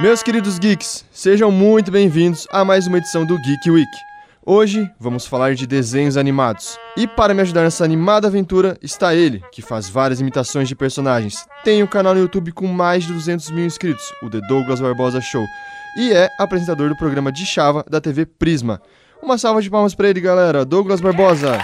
Meus queridos geeks, sejam muito bem-vindos a mais uma edição do Geek Week. Hoje vamos falar de desenhos animados. E para me ajudar nessa animada aventura está ele, que faz várias imitações de personagens. Tem um canal no YouTube com mais de 200 mil inscritos, o The Douglas Barbosa Show. E é apresentador do programa de Chava da TV Prisma. Uma salva de palmas para ele, galera. Douglas Barbosa.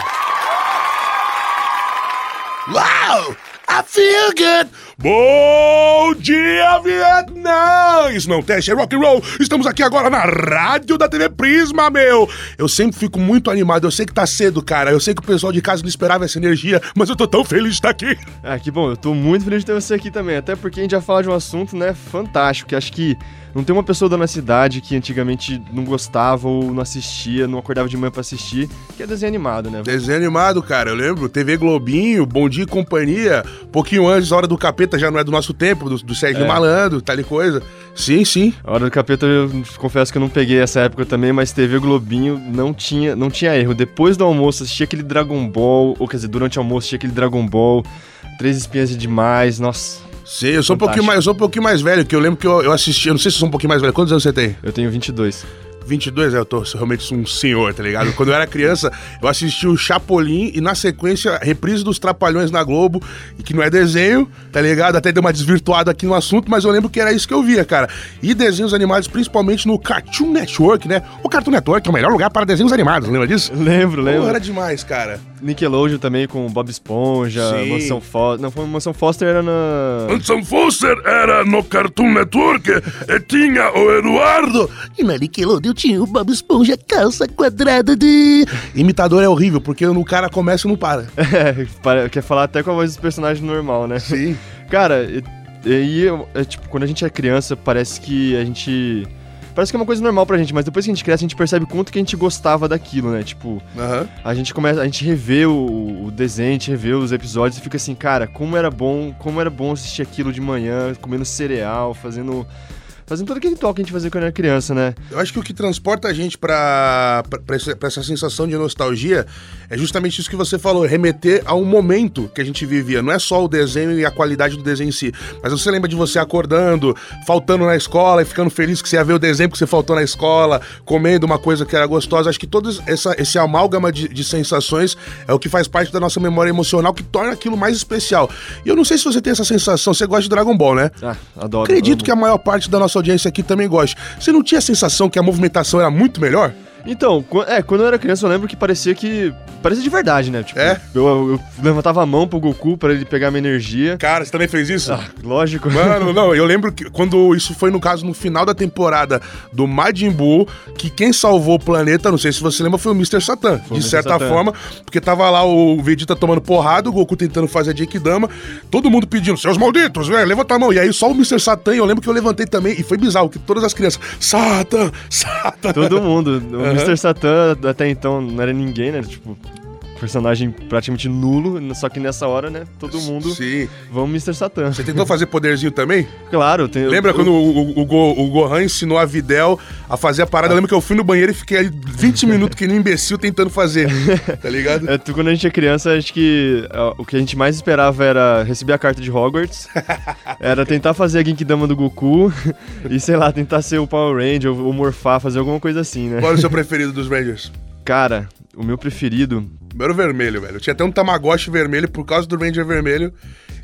Wow! Feel good! Bom dia, Vietnã! Isso não teste, é rock and roll! Estamos aqui agora na rádio da TV Prisma, meu! Eu sempre fico muito animado, eu sei que tá cedo, cara. Eu sei que o pessoal de casa não esperava essa energia, mas eu tô tão feliz de estar aqui. Ah, que bom, eu tô muito feliz de ter você aqui também. Até porque a gente já fala de um assunto, né, fantástico, que acho que não tem uma pessoa da nossa cidade que antigamente não gostava ou não assistia, não acordava de manhã pra assistir, que é desenho animado, né? Desenho animado, cara, eu lembro. TV Globinho, Bom Dia e Companhia, pouquinho antes, a Hora do Capeta já não é do nosso tempo, do, do Sérgio É. Malandro, tal e coisa. Sim, sim. A Hora do Capeta eu confesso que eu não peguei essa época também, mas TV Globinho não tinha, não tinha erro. Depois do almoço assistia aquele Dragon Ball, ou quer dizer, durante o almoço assistia aquele Dragon Ball, Três Espinhas de Demais, nossa. Sim, eu sou, um pouquinho mais, eu sou um pouquinho mais velho, que eu lembro que eu, eu assisti, eu não sei se eu sou um pouquinho mais velho. Quantos anos você tem? Eu tenho 22. 22, é, eu tô realmente um senhor, tá ligado? Quando eu era criança, eu assisti o Chapolin e na sequência, a reprise dos Trapalhões na Globo, e que não é desenho, tá ligado? Até deu uma desvirtuada aqui no assunto, mas eu lembro que era isso que eu via, cara. E desenhos animados, principalmente no Cartoon Network, né? O Cartoon Network é o melhor lugar para desenhos animados, lembra disso? Lembro, Pô, lembro. era demais, cara. Nickelodeon também com Bob Esponja, Sim. Mansão Foster. Não, foi Mansão Foster era na. Anson Foster era no Cartoon Network e tinha o Eduardo. E na Nickelodeon tinha o Bob Esponja calça quadrada de... Imitador é horrível, porque o cara começa e não para. É, quer falar até com a voz dos personagens normal, né? Sim. Cara, e, e é, tipo, quando a gente é criança, parece que a gente. Parece que é uma coisa normal pra gente, mas depois que a gente cresce, a gente percebe quanto que a gente gostava daquilo, né? Tipo, Aham. a gente começa, a gente revê o, o desenho, a gente revê os episódios e fica assim, cara, como era bom, como era bom assistir aquilo de manhã, comendo cereal, fazendo. Fazendo todo aquele toque que a gente fazia quando era criança, né? Eu acho que o que transporta a gente pra, pra, pra essa, pra essa sensação de nostalgia é justamente isso que você falou, remeter a um momento que a gente vivia. Não é só o desenho e a qualidade do desenho em si, mas você lembra de você acordando, faltando na escola e ficando feliz que você ia ver o desenho que você faltou na escola, comendo uma coisa que era gostosa. Acho que todo essa, esse amálgama de, de sensações é o que faz parte da nossa memória emocional, que torna aquilo mais especial. E eu não sei se você tem essa sensação, você gosta de Dragon Ball, né? Ah, adoro. Acredito amo. que a maior parte da nossa audiência aqui também gosta. Você não tinha a sensação que a movimentação era muito melhor? Então, é, quando eu era criança eu lembro que parecia que. Parecia de verdade, né? Tipo, É? eu, eu levantava a mão pro Goku pra ele pegar minha energia. Cara, você também fez isso? Ah, lógico. Mano, não, eu lembro que quando isso foi no caso no final da temporada do Majin Buu, que quem salvou o planeta, não sei se você lembra, foi o Mr. Satan. Foi de certa Satan. forma, porque tava lá o Vegeta tomando porrada, o Goku tentando fazer a Genkidama, todo mundo pedindo, seus malditos, velho, levanta a mão. E aí só o Mr. Satan, eu lembro que eu levantei também, e foi bizarro, que todas as crianças, Satan, Satan. Todo mundo. O Aham. Mr. Satan até então não era ninguém, né? Tipo, personagem praticamente nulo. Só que nessa hora, né? Todo mundo. Sim. Vamos Mr. Satan. Você tentou fazer poderzinho também? Claro, tem. Lembra eu- quando o, o, o, o Gohan ensinou a Videl a fazer a parada? Eu lembro que eu fui no banheiro e fiquei ali 20 minutos que nem imbecil tentando fazer. Tá ligado? É, tu- quando a gente é criança, acho que ó, o que a gente mais esperava era receber a carta de Hogwarts, era tentar fazer a Genkidama do Goku e, sei lá, tentar ser o Power Ranger ou, ou morfar, fazer alguma coisa assim, né? Qual é o seu preferido dos Rangers? Cara, o meu preferido. O meu era o vermelho, velho. Eu tinha até um Tamagotchi vermelho por causa do Ranger vermelho.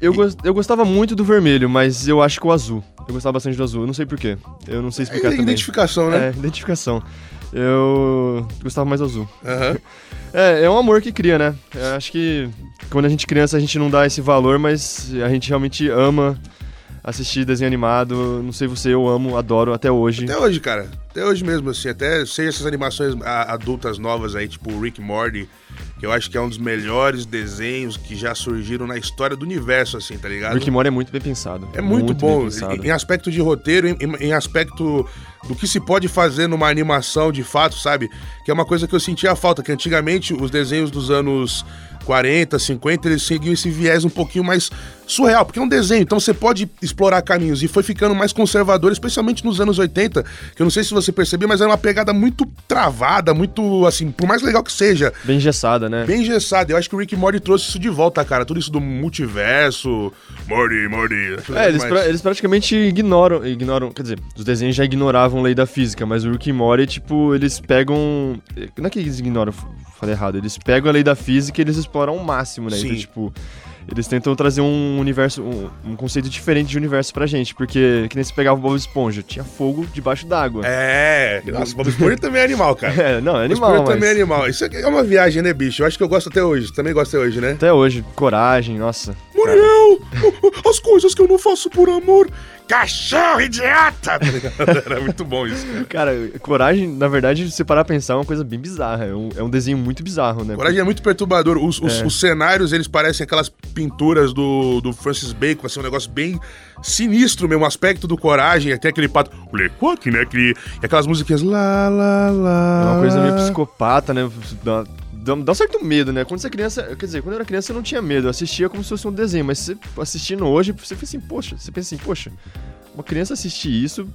Eu, gos- eu gostava muito do vermelho, mas eu acho que o azul. Eu gostava bastante do azul, eu não sei porquê. Eu não sei É explicar também. identificação, né? É, identificação. Eu gostava mais do azul. Aham. É, é um amor que cria, né? Eu acho que quando a gente é criança a gente não dá esse valor, mas a gente realmente ama assistir desenho animado. Não sei você, eu amo, adoro até hoje. Até hoje, cara. Até hoje mesmo, assim. Até seja essas animações adultas novas aí, tipo o Rick Morty, que eu acho que é um dos melhores desenhos que já surgiram na história do universo, assim, tá ligado? Rick Morty é muito bem pensado. É muito, bem bom, em, em aspecto de roteiro, em, em- em aspecto do que se pode fazer numa animação de fato, sabe? Que é uma coisa que eu sentia falta, que antigamente os desenhos dos anos 40, 50, eles seguiam esse viés um pouquinho mais surreal, porque é um desenho, então você pode explorar caminhos e foi ficando mais conservador, especialmente nos anos 80, que eu não sei se você percebeu, mas era uma pegada muito travada, muito assim, por mais legal que seja. Bem engessada, né? Bem engessada. Eu acho que o Rick Morty trouxe isso de volta, cara. Tudo isso do multiverso. Morty, Morty. É, eles, pra- eles praticamente ignoram, ignoram, quer dizer, os desenhos já ignoravam lei da física, mas o Rick Morty, tipo, eles pegam, não é que eles ignoram, falei errado, eles pegam a lei da física e eles exploram ao máximo, né? Sim. Então, tipo, eles tentam trazer um universo, um, um conceito diferente de universo pra gente, porque que nem se pegava o Bob Esponja, tinha fogo debaixo d'água. É, nossa, Bob Esponja também é animal, cara. É, não, é Bob animal, Esponja mas... também é animal. Isso é uma viagem, né, bicho? Eu acho que eu gosto até hoje. Também gosto até hoje, né? Até hoje, coragem, nossa. Muriel! As coisas que eu não faço por amor. Cachorro idiota! Tá ligado? Era muito bom isso, cara. Cara, coragem, na verdade, se parar pra pensar, é uma coisa bem bizarra. É um, é um desenho muito bizarro, né? Coragem é muito perturbador. Os, os- É. os cenários, eles parecem aquelas pinturas do, do Francis Bacon, assim, um negócio bem sinistro mesmo, o aspecto do Coragem, até aquele pato, o Lecoq, né, aquele, e aquelas musiquinhas lá, lá, lá. É uma coisa meio psicopata, né? Dá, dá, um certo medo, né? Quando você é criança, quer dizer, quando eu era criança eu não tinha medo, eu assistia como se fosse um desenho, mas você assistindo hoje, você pensa assim, poxa, você pensa assim, poxa, uma criança assistir isso,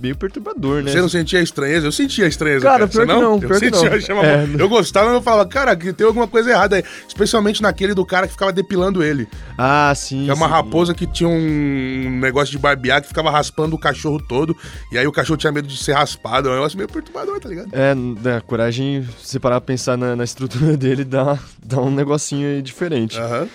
meio perturbador, né? Você não sentia estranheza? Eu sentia estranheza. Cara, Você pior que não, Eu, pior que sentia, não. eu chamava- É. eu gostava, mas eu falava, cara, que tem alguma coisa errada aí. Especialmente naquele do cara que ficava depilando ele. Ah, sim. É uma sim. raposa que tinha um negócio de barbear que ficava raspando o cachorro todo. E aí o cachorro tinha medo de ser raspado. É um negócio meio perturbador, tá ligado? É, né, coragem, se parar pra pensar na, na estrutura dele, dá, dá um negocinho aí diferente. Aham.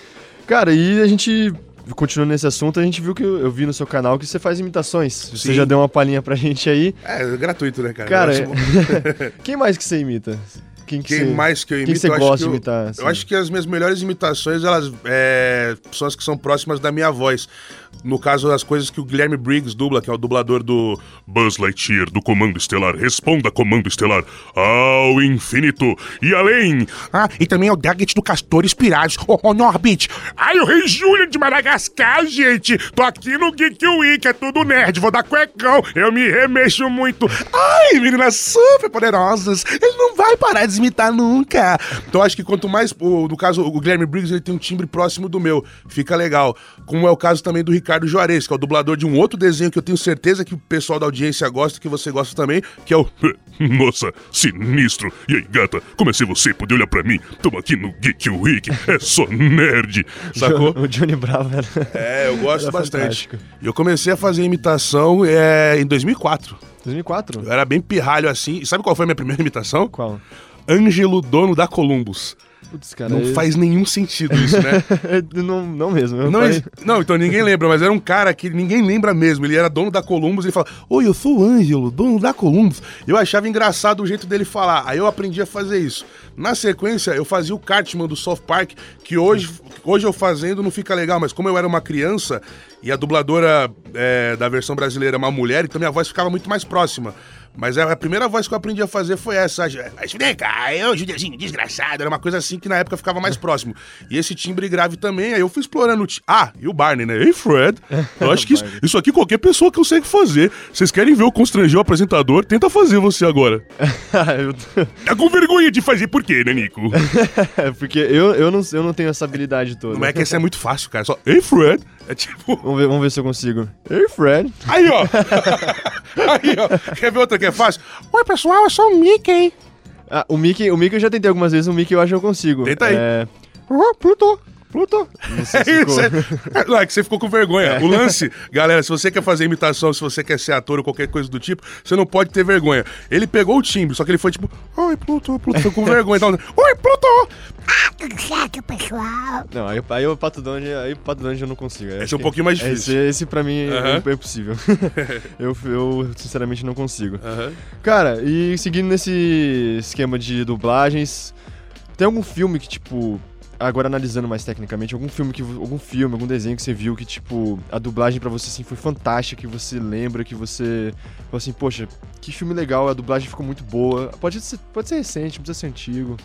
Cara, e a gente, continuando nesse assunto, a gente viu que eu, eu vi no seu canal que você faz imitações. Você Sim. já deu uma palhinha pra gente aí. É, é gratuito, né, cara? Cara, Eu acho- quem mais que você imita? Quem, que Quem você, mais que eu quem imito? você eu gosta de eu- imitar? assim? Eu acho que as minhas melhores imitações, elas é, são as que são próximas da minha voz. No caso, as coisas que o Guilherme Briggs dubla, que é o dublador do Buzz Lightyear, do Comando Estelar. Responda, Comando Estelar, ao infinito e além. Ah, e também é o Daggett do Castor Inspirados. Ô, oh, Norbit. Ai, o Rei Júlio de Madagascar, gente. Tô aqui no Geek Week, é tudo nerd, vou dar cuecão. Eu me remexo muito. Ai, meninas super poderosas. Ele não vai parar de imitar nunca. Então acho que quanto mais, no caso, o Guilherme Briggs ele tem um timbre próximo do meu, fica legal. Como é o caso também do Ricardo Juarez, que é o dublador de um outro desenho que eu tenho certeza que o pessoal da audiência gosta, que você gosta também, que é o Nossa, sinistro. E aí, gata, como é ser você poder olhar pra mim? Tamo aqui no Geek Week, é só nerd. Sacou? o Johnny Bravo era... É, eu gosto Era bastante. E eu comecei a fazer imitação é, em 2004. 2004? Eu era bem pirralho assim. E sabe qual foi a minha primeira imitação? Qual? Ângelo, dono da Columbus. Putz, cara. Não esse- faz nenhum sentido isso, né? não, não mesmo. Não, pai- não, então ninguém lembra, mas era um cara que ninguém lembra mesmo. Ele era dono da Columbus e ele fala: Oi, eu sou o Ângelo, dono da Columbus. Eu achava engraçado o jeito dele falar. Aí eu aprendi a fazer isso. Na sequência, eu fazia o Cartman do South Park, que hoje, hoje eu fazendo não fica legal, mas como eu era uma criança e a dubladora é, da versão brasileira é uma mulher, então minha voz ficava muito mais próxima. Mas a a primeira voz que eu aprendi a fazer foi essa. Mas vem cá, eu, Judezinho, desgraçado. Era uma coisa assim que na época ficava mais próximo. E esse timbre grave também, aí eu fui explorando. Ah, e o Barney, né? Ei, Fred, eu acho que isso, isso aqui qualquer pessoa consegue fazer. Vocês querem ver o constranger o apresentador? Tenta fazer você agora. Eu- Tá com vergonha de fazer por quê, né, Nico? É, Porque eu, eu, não, eu não tenho essa habilidade toda. Não é que esse é muito fácil, cara. Só, ei, Fred. É tipo. Vamos ver, vamos ver se eu consigo. Hey, Fred. Aí, ó. Aí, ó. Quer ver outra que é fácil? Oi, pessoal, eu sou o Mickey. Ah, o Mickey, o Mickey eu já tentei algumas vezes, o Mickey eu acho que eu consigo. Tenta aí. É... Oh, Pluto, Pluto. Não sei É ficou. é. Não, é que você ficou com vergonha. O lance, galera, se você quer fazer imitação, se você quer ser ator ou qualquer coisa do tipo, você não pode ter vergonha. Ele pegou o timbre, só que ele foi tipo, oi, Pluto, Pluto, foi com vergonha. Então, oi, Pluto! Tudo certo, pessoal? Não, aí, aí o Pato Donald, aí o Pato Donald eu não consigo. Aí Esse é um pouquinho mais difícil. Esse, esse pra mim é- é impossível. eu, eu sinceramente não consigo. Cara, e seguindo nesse esquema de dublagens, tem algum filme que, tipo, agora analisando mais tecnicamente, algum filme que algum filme, algum desenho que você viu que, tipo, a dublagem pra você assim foi fantástica, que você lembra, que você falou assim, poxa, que filme legal, a dublagem ficou muito boa. Pode ser, pode ser recente, não precisa ser antigo.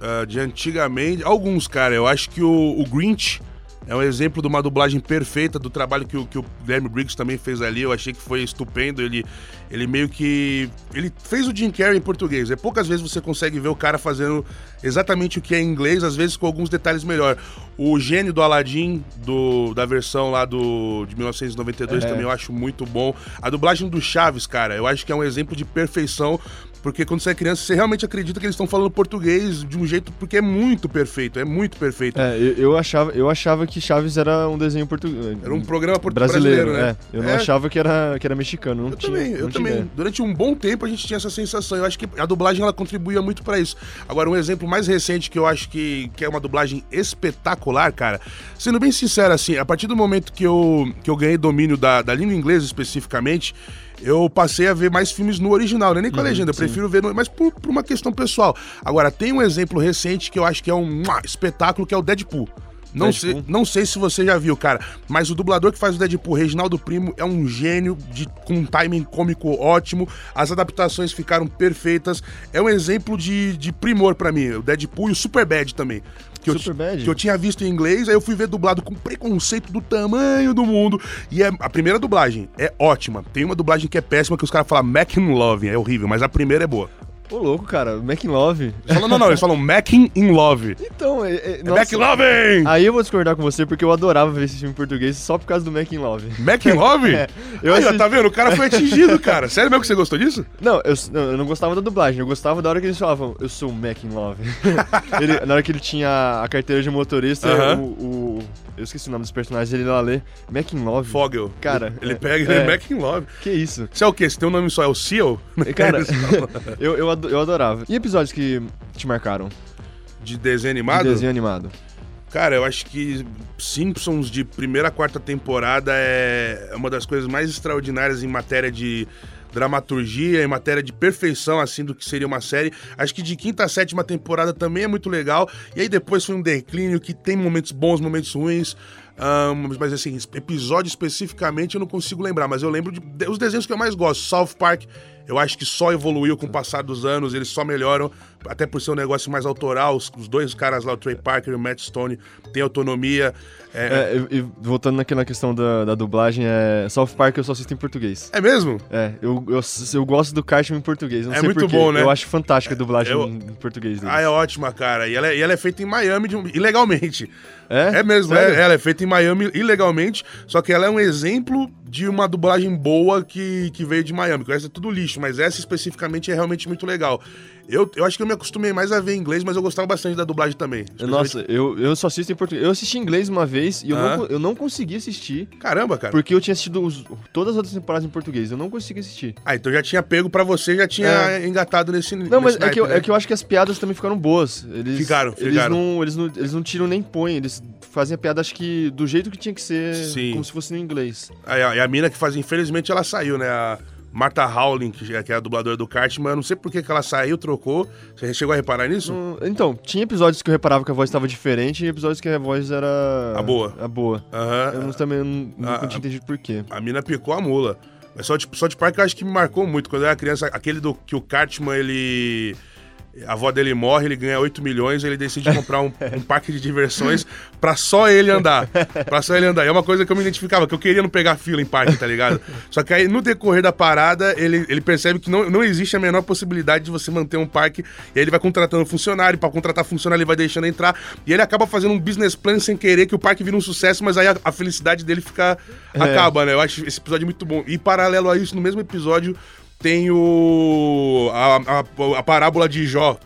Ah, de antigamente, alguns, cara, eu acho que o, o Grinch É um exemplo de uma dublagem perfeita do trabalho que o, que o Guilherme Briggs também fez ali. Eu achei que foi estupendo. Ele, ele meio que. Ele fez o Jim Carrey em português. É poucas vezes você consegue ver o cara fazendo exatamente o que é em inglês, às vezes com alguns detalhes melhor. O gênio do Aladdin, do, da versão lá do, de 1992, É. também eu acho muito bom. A dublagem do Chaves, cara, eu acho que é um exemplo de perfeição. Porque quando você é criança, você realmente acredita que eles estão falando português de um jeito. Porque é muito perfeito, é muito perfeito. É, eu, eu achava, eu achava que Chaves era um desenho português. Era um programa portu- brasileiro, brasileiro, né? é. Eu não É. achava que era, que era mexicano. Não Eu tinha, também, eu também. ideia. Durante um bom tempo a gente tinha essa sensação. Eu acho que a dublagem ela contribuía muito pra isso. Agora, um exemplo mais recente que eu acho que, que é uma dublagem espetacular, cara. Sendo bem sincero, assim, a partir do momento que eu, que eu ganhei domínio da, da língua inglesa especificamente, eu passei a ver mais filmes no original, né? Nem com a legenda, eu prefiro ver, no, mas por, por uma questão pessoal. Agora, tem um exemplo recente que eu acho que é um espetáculo, que é o Deadpool. Não sei, Deadpool? não sei se você já viu, cara, mas o dublador que faz o Deadpool, Reginaldo Primo, é um gênio de, com um timing cômico ótimo. As adaptações ficaram perfeitas. É um exemplo de, de primor pra mim. O Deadpool e o Superbad também. Que eu, que eu tinha visto em inglês, aí eu fui ver dublado com preconceito do tamanho do mundo. E é, a primeira dublagem é ótima. Tem uma dublagem que é péssima, que os caras falam Mac in Love, é horrível, mas a primeira é boa. Ô, louco, cara, Mac in Love. Eles falam, não, não, eles falam Mac in Love. Então, é, é, É nossa, Mac in Loving! Aí eu vou discordar com você, porque eu adorava ver esse filme em português só por causa do Mac in Love. Mac in Love? É, eu Aí, ó, assisti- tá vendo? O cara foi atingido, cara. Sério mesmo que você gostou disso? Não eu, não, eu não gostava da dublagem, eu gostava da hora que eles falavam, eu sou o Mac in Love. Ele- na hora que ele tinha a carteira de motorista, Aham. o, o- Eu esqueci o nome dos personagens, ele lá lê Mac in Love. Fogel. Cara, Ele é- pega é. ele Mac in Love. Que isso? Você é o quê? Você tem um nome só? É o Seal? Cara, eu, eu, eu adorava. E episódios que te marcaram? De desenho De animado? desenho animado. Cara, eu acho que Simpsons de primeira a quarta temporada é uma das coisas mais extraordinárias em matéria de dramaturgia, em matéria de perfeição, assim, do que seria uma série. Acho que de quinta a sétima temporada também é muito legal. E aí depois foi um declínio que tem momentos bons, momentos ruins. Ahn, mas assim, episódio especificamente eu não consigo lembrar, mas eu lembro de, de- os desenhos que eu mais gosto. South Park, eu acho que só evoluiu com o passar dos anos, eles só melhoram, até por ser um negócio mais autoral. Os, os dois caras lá, o Trey Parker e o Matt Stone, têm autonomia. É, É, e, e voltando naquela questão da, da dublagem, é, South Park eu só assisto em português. é mesmo? É, eu, eu, eu gosto do Cartman em português. É muito porquê. bom, né? Eu acho fantástica a dublagem Eu- em, português deles. Ah, é ótima, cara. E ela é, e ela é feita em Miami de ilegalmente. É? É mesmo, é, ela é feita em Miami ilegalmente, só que ela é um exemplo de uma dublagem boa que, que veio de Miami. resto é tudo lixo, mas essa especificamente é realmente muito legal. Eu, eu acho que eu me acostumei mais a ver inglês, mas eu gostava bastante da dublagem também. Nossa, eu, eu só assisto em português. Eu assisti em inglês uma vez e eu, Ah. não, eu não consegui assistir Caramba, cara. porque eu tinha assistido os- todas as outras temporadas em português. Eu não consegui assistir. Ah, então já tinha pego pra você, já tinha engatado nesse Não, mas nesse é que, eu, né? é que eu acho que as piadas também ficaram boas. Eles, Ficaram, eles ficaram. Não, eles, não, eles não tiram nem põem. Eles fazem a piada, acho que do jeito que tinha que ser, Sim. como se fosse no inglês. Aí, e a mina que faz, infelizmente, ela saiu, né? A Martha Howling, que é que é a dubladora do Cartman, eu não sei por que que ela saiu, trocou. Você chegou a reparar nisso? Hum, Então, tinha episódios que eu reparava que a voz estava diferente e episódios que a voz era. A boa. A boa. Aham. Eu não, também não, nunca tinha entendido por quê. A mina picou a mula. Mas só de, só de parque eu acho que me marcou muito. Quando eu era criança, aquele do que o Cartman, ele. A avó dele morre, ele ganha 8 milhões, ele decide comprar um, um parque de diversões pra só ele andar. Pra só ele andar. E é uma coisa que eu me identificava, que eu queria não pegar fila em parque, tá ligado? Só que aí, no decorrer da parada, ele, ele percebe que não, não existe a menor possibilidade de você manter um parque. E aí ele vai contratando funcionário, pra contratar funcionário ele vai deixando entrar. E ele acaba fazendo um business plan sem querer, que o parque vira um sucesso, mas aí a, a felicidade dele fica. acaba, né? Eu acho esse episódio muito bom. E paralelo a isso, no mesmo episódio, tem o. a, a, a parábola de Jó.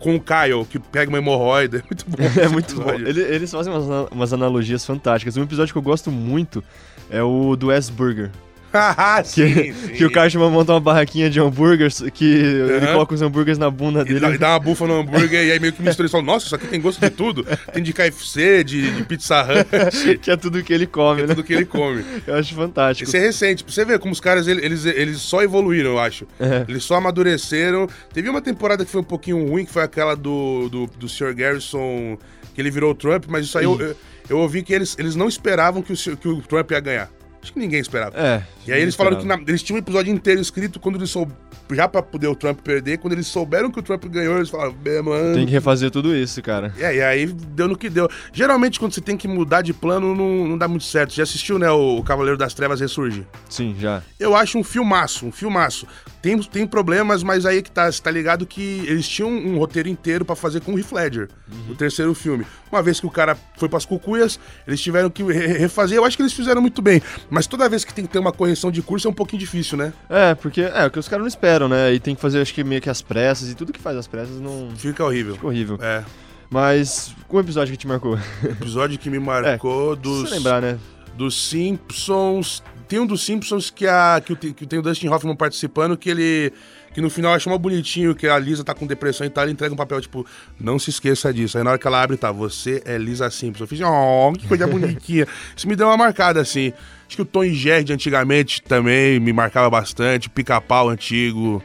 Com o Kyle, que pega uma hemorroida. É muito bom. É muito bom. Ele- eles fazem umas, umas analogias fantásticas. Um episódio que eu gosto muito é o do S Burger. Ah, Que, sim, sim. que o Cartman monta uma barraquinha de hambúrgueres, que ele Aham. coloca os hambúrgueres na bunda E dele. dá, e dá uma bufa no hambúrguer e aí meio que mistura e fala, nossa, isso aqui tem gosto de tudo. Tem de KFC, de, de Pizza que é tudo que ele come, né? tudo que ele come. Eu acho fantástico. Isso é recente, pra você ver como os caras, ele- eles, eles só evoluíram, eu acho. É. Eles só amadureceram. Teve uma temporada que foi um pouquinho ruim, que foi aquela do, do, do Sr. Garrison, que ele virou o Trump, mas isso aí eu, eu, eu ouvi que eles, eles não esperavam que o, que o Trump ia ganhar. Acho que ninguém esperava. É. E aí eles falaram que na- eles tinham um episódio inteiro escrito quando eles soube, já pra poder o Trump perder, quando eles souberam que o Trump ganhou, eles falaram, "Bem, mano. Tem que refazer tudo isso, cara. É, e aí deu no que deu. Geralmente, quando você tem que mudar de plano, não, não dá muito certo. Já assistiu, né, o Cavaleiro das Trevas Ressurge? Sim, já. Eu acho um filmaço, um filmaço. Tem, tem problemas, mas aí que tá, você tá ligado que eles tinham um roteiro inteiro pra fazer com o Heath Ledger, o terceiro filme. Uma vez que o cara foi pras cucuias, eles tiveram que re- refazer. Eu acho que eles fizeram muito bem. Mas toda vez que tem que ter uma correção de curso é um pouquinho difícil, né? É, porque é o que os caras não esperam, né? E tem que fazer, acho que meio que as pressas e tudo que faz as pressas não. Fica horrível. Fica horrível. É. Mas, um episódio que te marcou? Episódio que me marcou Se dos. lembrar, né? dos Simpsons. Tem um dos Simpsons que, a, que, o- que tem o Dustin Hoffman participando, que ele. Que no final acha mó bonitinho que a Lisa tá com depressão e tal, ele entrega um papel, tipo, não se esqueça disso. Aí na hora que ela abre, tá, você é Lisa Simpson. Eu fiz, oh, que coisa bonitinha. Isso me deu uma marcada, assim. Acho que o Tom e Jerry de antigamente também me marcava bastante. Pica-pau antigo.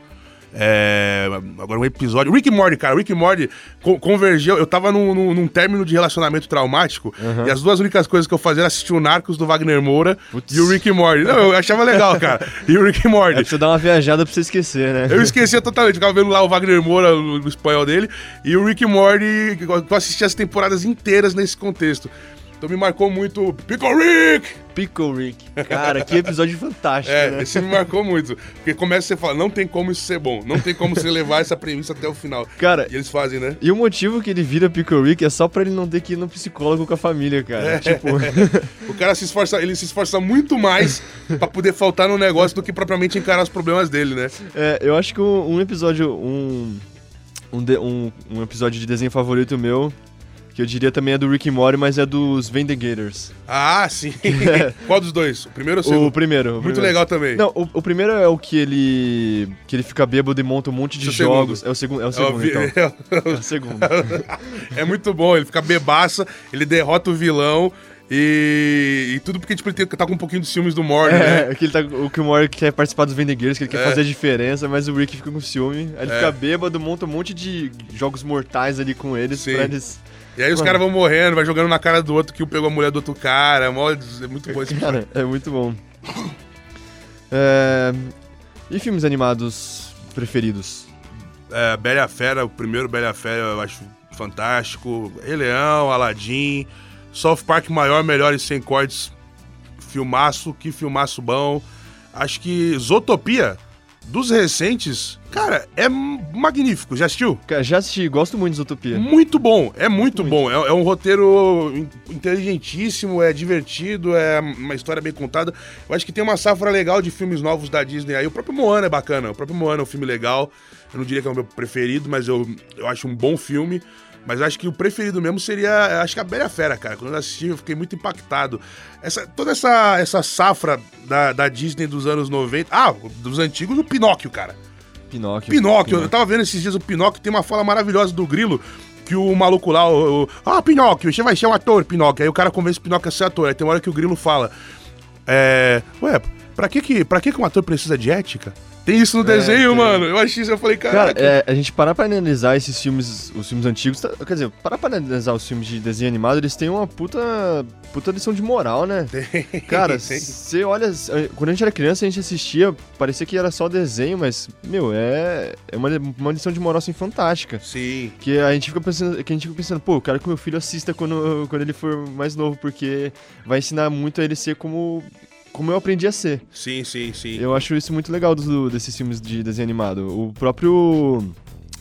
É, agora um episódio. Rick Morty, cara. Rick Morty co- convergeu. Eu tava num, num, num término de relacionamento traumático e as duas únicas coisas que eu fazia era assistir o Narcos do Wagner Moura Putz. e o Rick Morty. Não, eu achava legal, cara. E o Rick e É Morty. pra você dar uma viajada pra você esquecer, né? Eu esquecia totalmente, ficava vendo lá o Wagner Moura, o, o espanhol dele, e o Rick Morty, eu assisti as temporadas inteiras nesse contexto. Então me marcou muito Pickle Rick! Pickle Rick. Cara, que episódio fantástico, É, né? esse me marcou muito. Porque começa você fala, não tem como isso ser bom, não tem como você levar essa premissa até o final. Cara, E eles fazem, né? e o motivo que ele vira Pickle Rick é só pra ele não ter que ir no psicólogo com a família, cara. É. Tipo, O cara se esforça, ele se esforça muito mais pra poder faltar no negócio do que propriamente encarar os problemas dele, né? é, eu acho que um, um episódio, um, um, de- um, um episódio de desenho favorito meu, que eu diria também é do Rick and Morty, mas é dos Vendegators. Ah, sim. Qual dos dois? O primeiro ou o O segundo? primeiro. o Muito primeiro. legal também. Não, o, o primeiro é o que ele que ele fica bêbado e monta um monte de Esse é o jogos. segundo. É o segundo, é o É o segundo, então. É o segundo. É muito bom, ele fica bebaça, ele derrota o vilão e, e tudo porque tipo, ele tá com um pouquinho de ciúmes do Morty, né? É, que ele tá, o que o Morty quer participar dos Vendegators, que ele quer É. fazer a diferença, mas o Rick fica com ciúme. Aí ele É. fica bêbado, monta um monte de jogos mortais ali com eles Sim. pra eles. E aí os caras vão morrendo, vai jogando na cara do outro que um pegou a mulher do outro cara. mó- É muito bom esse. Cara, é muito bom. É, E filmes animados preferidos? É, Bela e a Fera, o primeiro Bela e a Fera eu acho fantástico. Rei Leão, Aladdin, South Park maior, melhor e sem cortes. Filmaço, que filmaço bom. Acho que Zootopia, dos recentes, cara, é magnífico. Já assistiu? Cara, já assisti, gosto muito de Zootopia. Muito bom, é muito, bom. É, é um roteiro in- inteligentíssimo, é divertido, é uma história bem contada. Eu acho que tem uma safra legal de filmes novos da Disney aí. O próprio Moana é bacana, o próprio Moana é um filme legal. Eu não diria que é o meu preferido, mas eu, eu acho um bom filme. Mas acho que o preferido mesmo seria, acho que a Bela Fera, cara. Quando eu assisti, eu fiquei muito impactado. Essa, toda essa, essa safra da, da Disney dos anos 90. Ah, dos antigos, o Pinóquio, cara. Pinóquio. Pinóquio, eu tava vendo esses dias o Pinóquio, tem uma fala maravilhosa do Grilo, que o maluco lá, o, o- ah, Pinóquio, você vai ser um ator, Pinóquio. Aí o cara convence o Pinóquio a ser ator. Aí tem uma hora que o Grilo fala, é, ué, pra que que, pra que que um ator precisa de ética? Tem isso no É, desenho, mano. Eu achei isso, eu falei, Cara, cara, é, a gente parar pra analisar esses filmes, os filmes antigos, tá- quer dizer, parar pra analisar os filmes de desenho animado, eles têm uma puta, puta lição de moral, né? Cara, tem. você olha, quando a gente era criança, a gente assistia, parecia que era só desenho, mas, meu, é, é uma, uma lição de moral, assim, fantástica. Sim, Que a gente fica pensando, que a gente fica pensando, pô, eu quero que meu filho assista quando, quando ele for mais novo, porque vai ensinar muito a ele ser como, como eu aprendi a ser. sim, sim, sim. Eu acho isso muito legal do- desses filmes de desenho animado. O próprio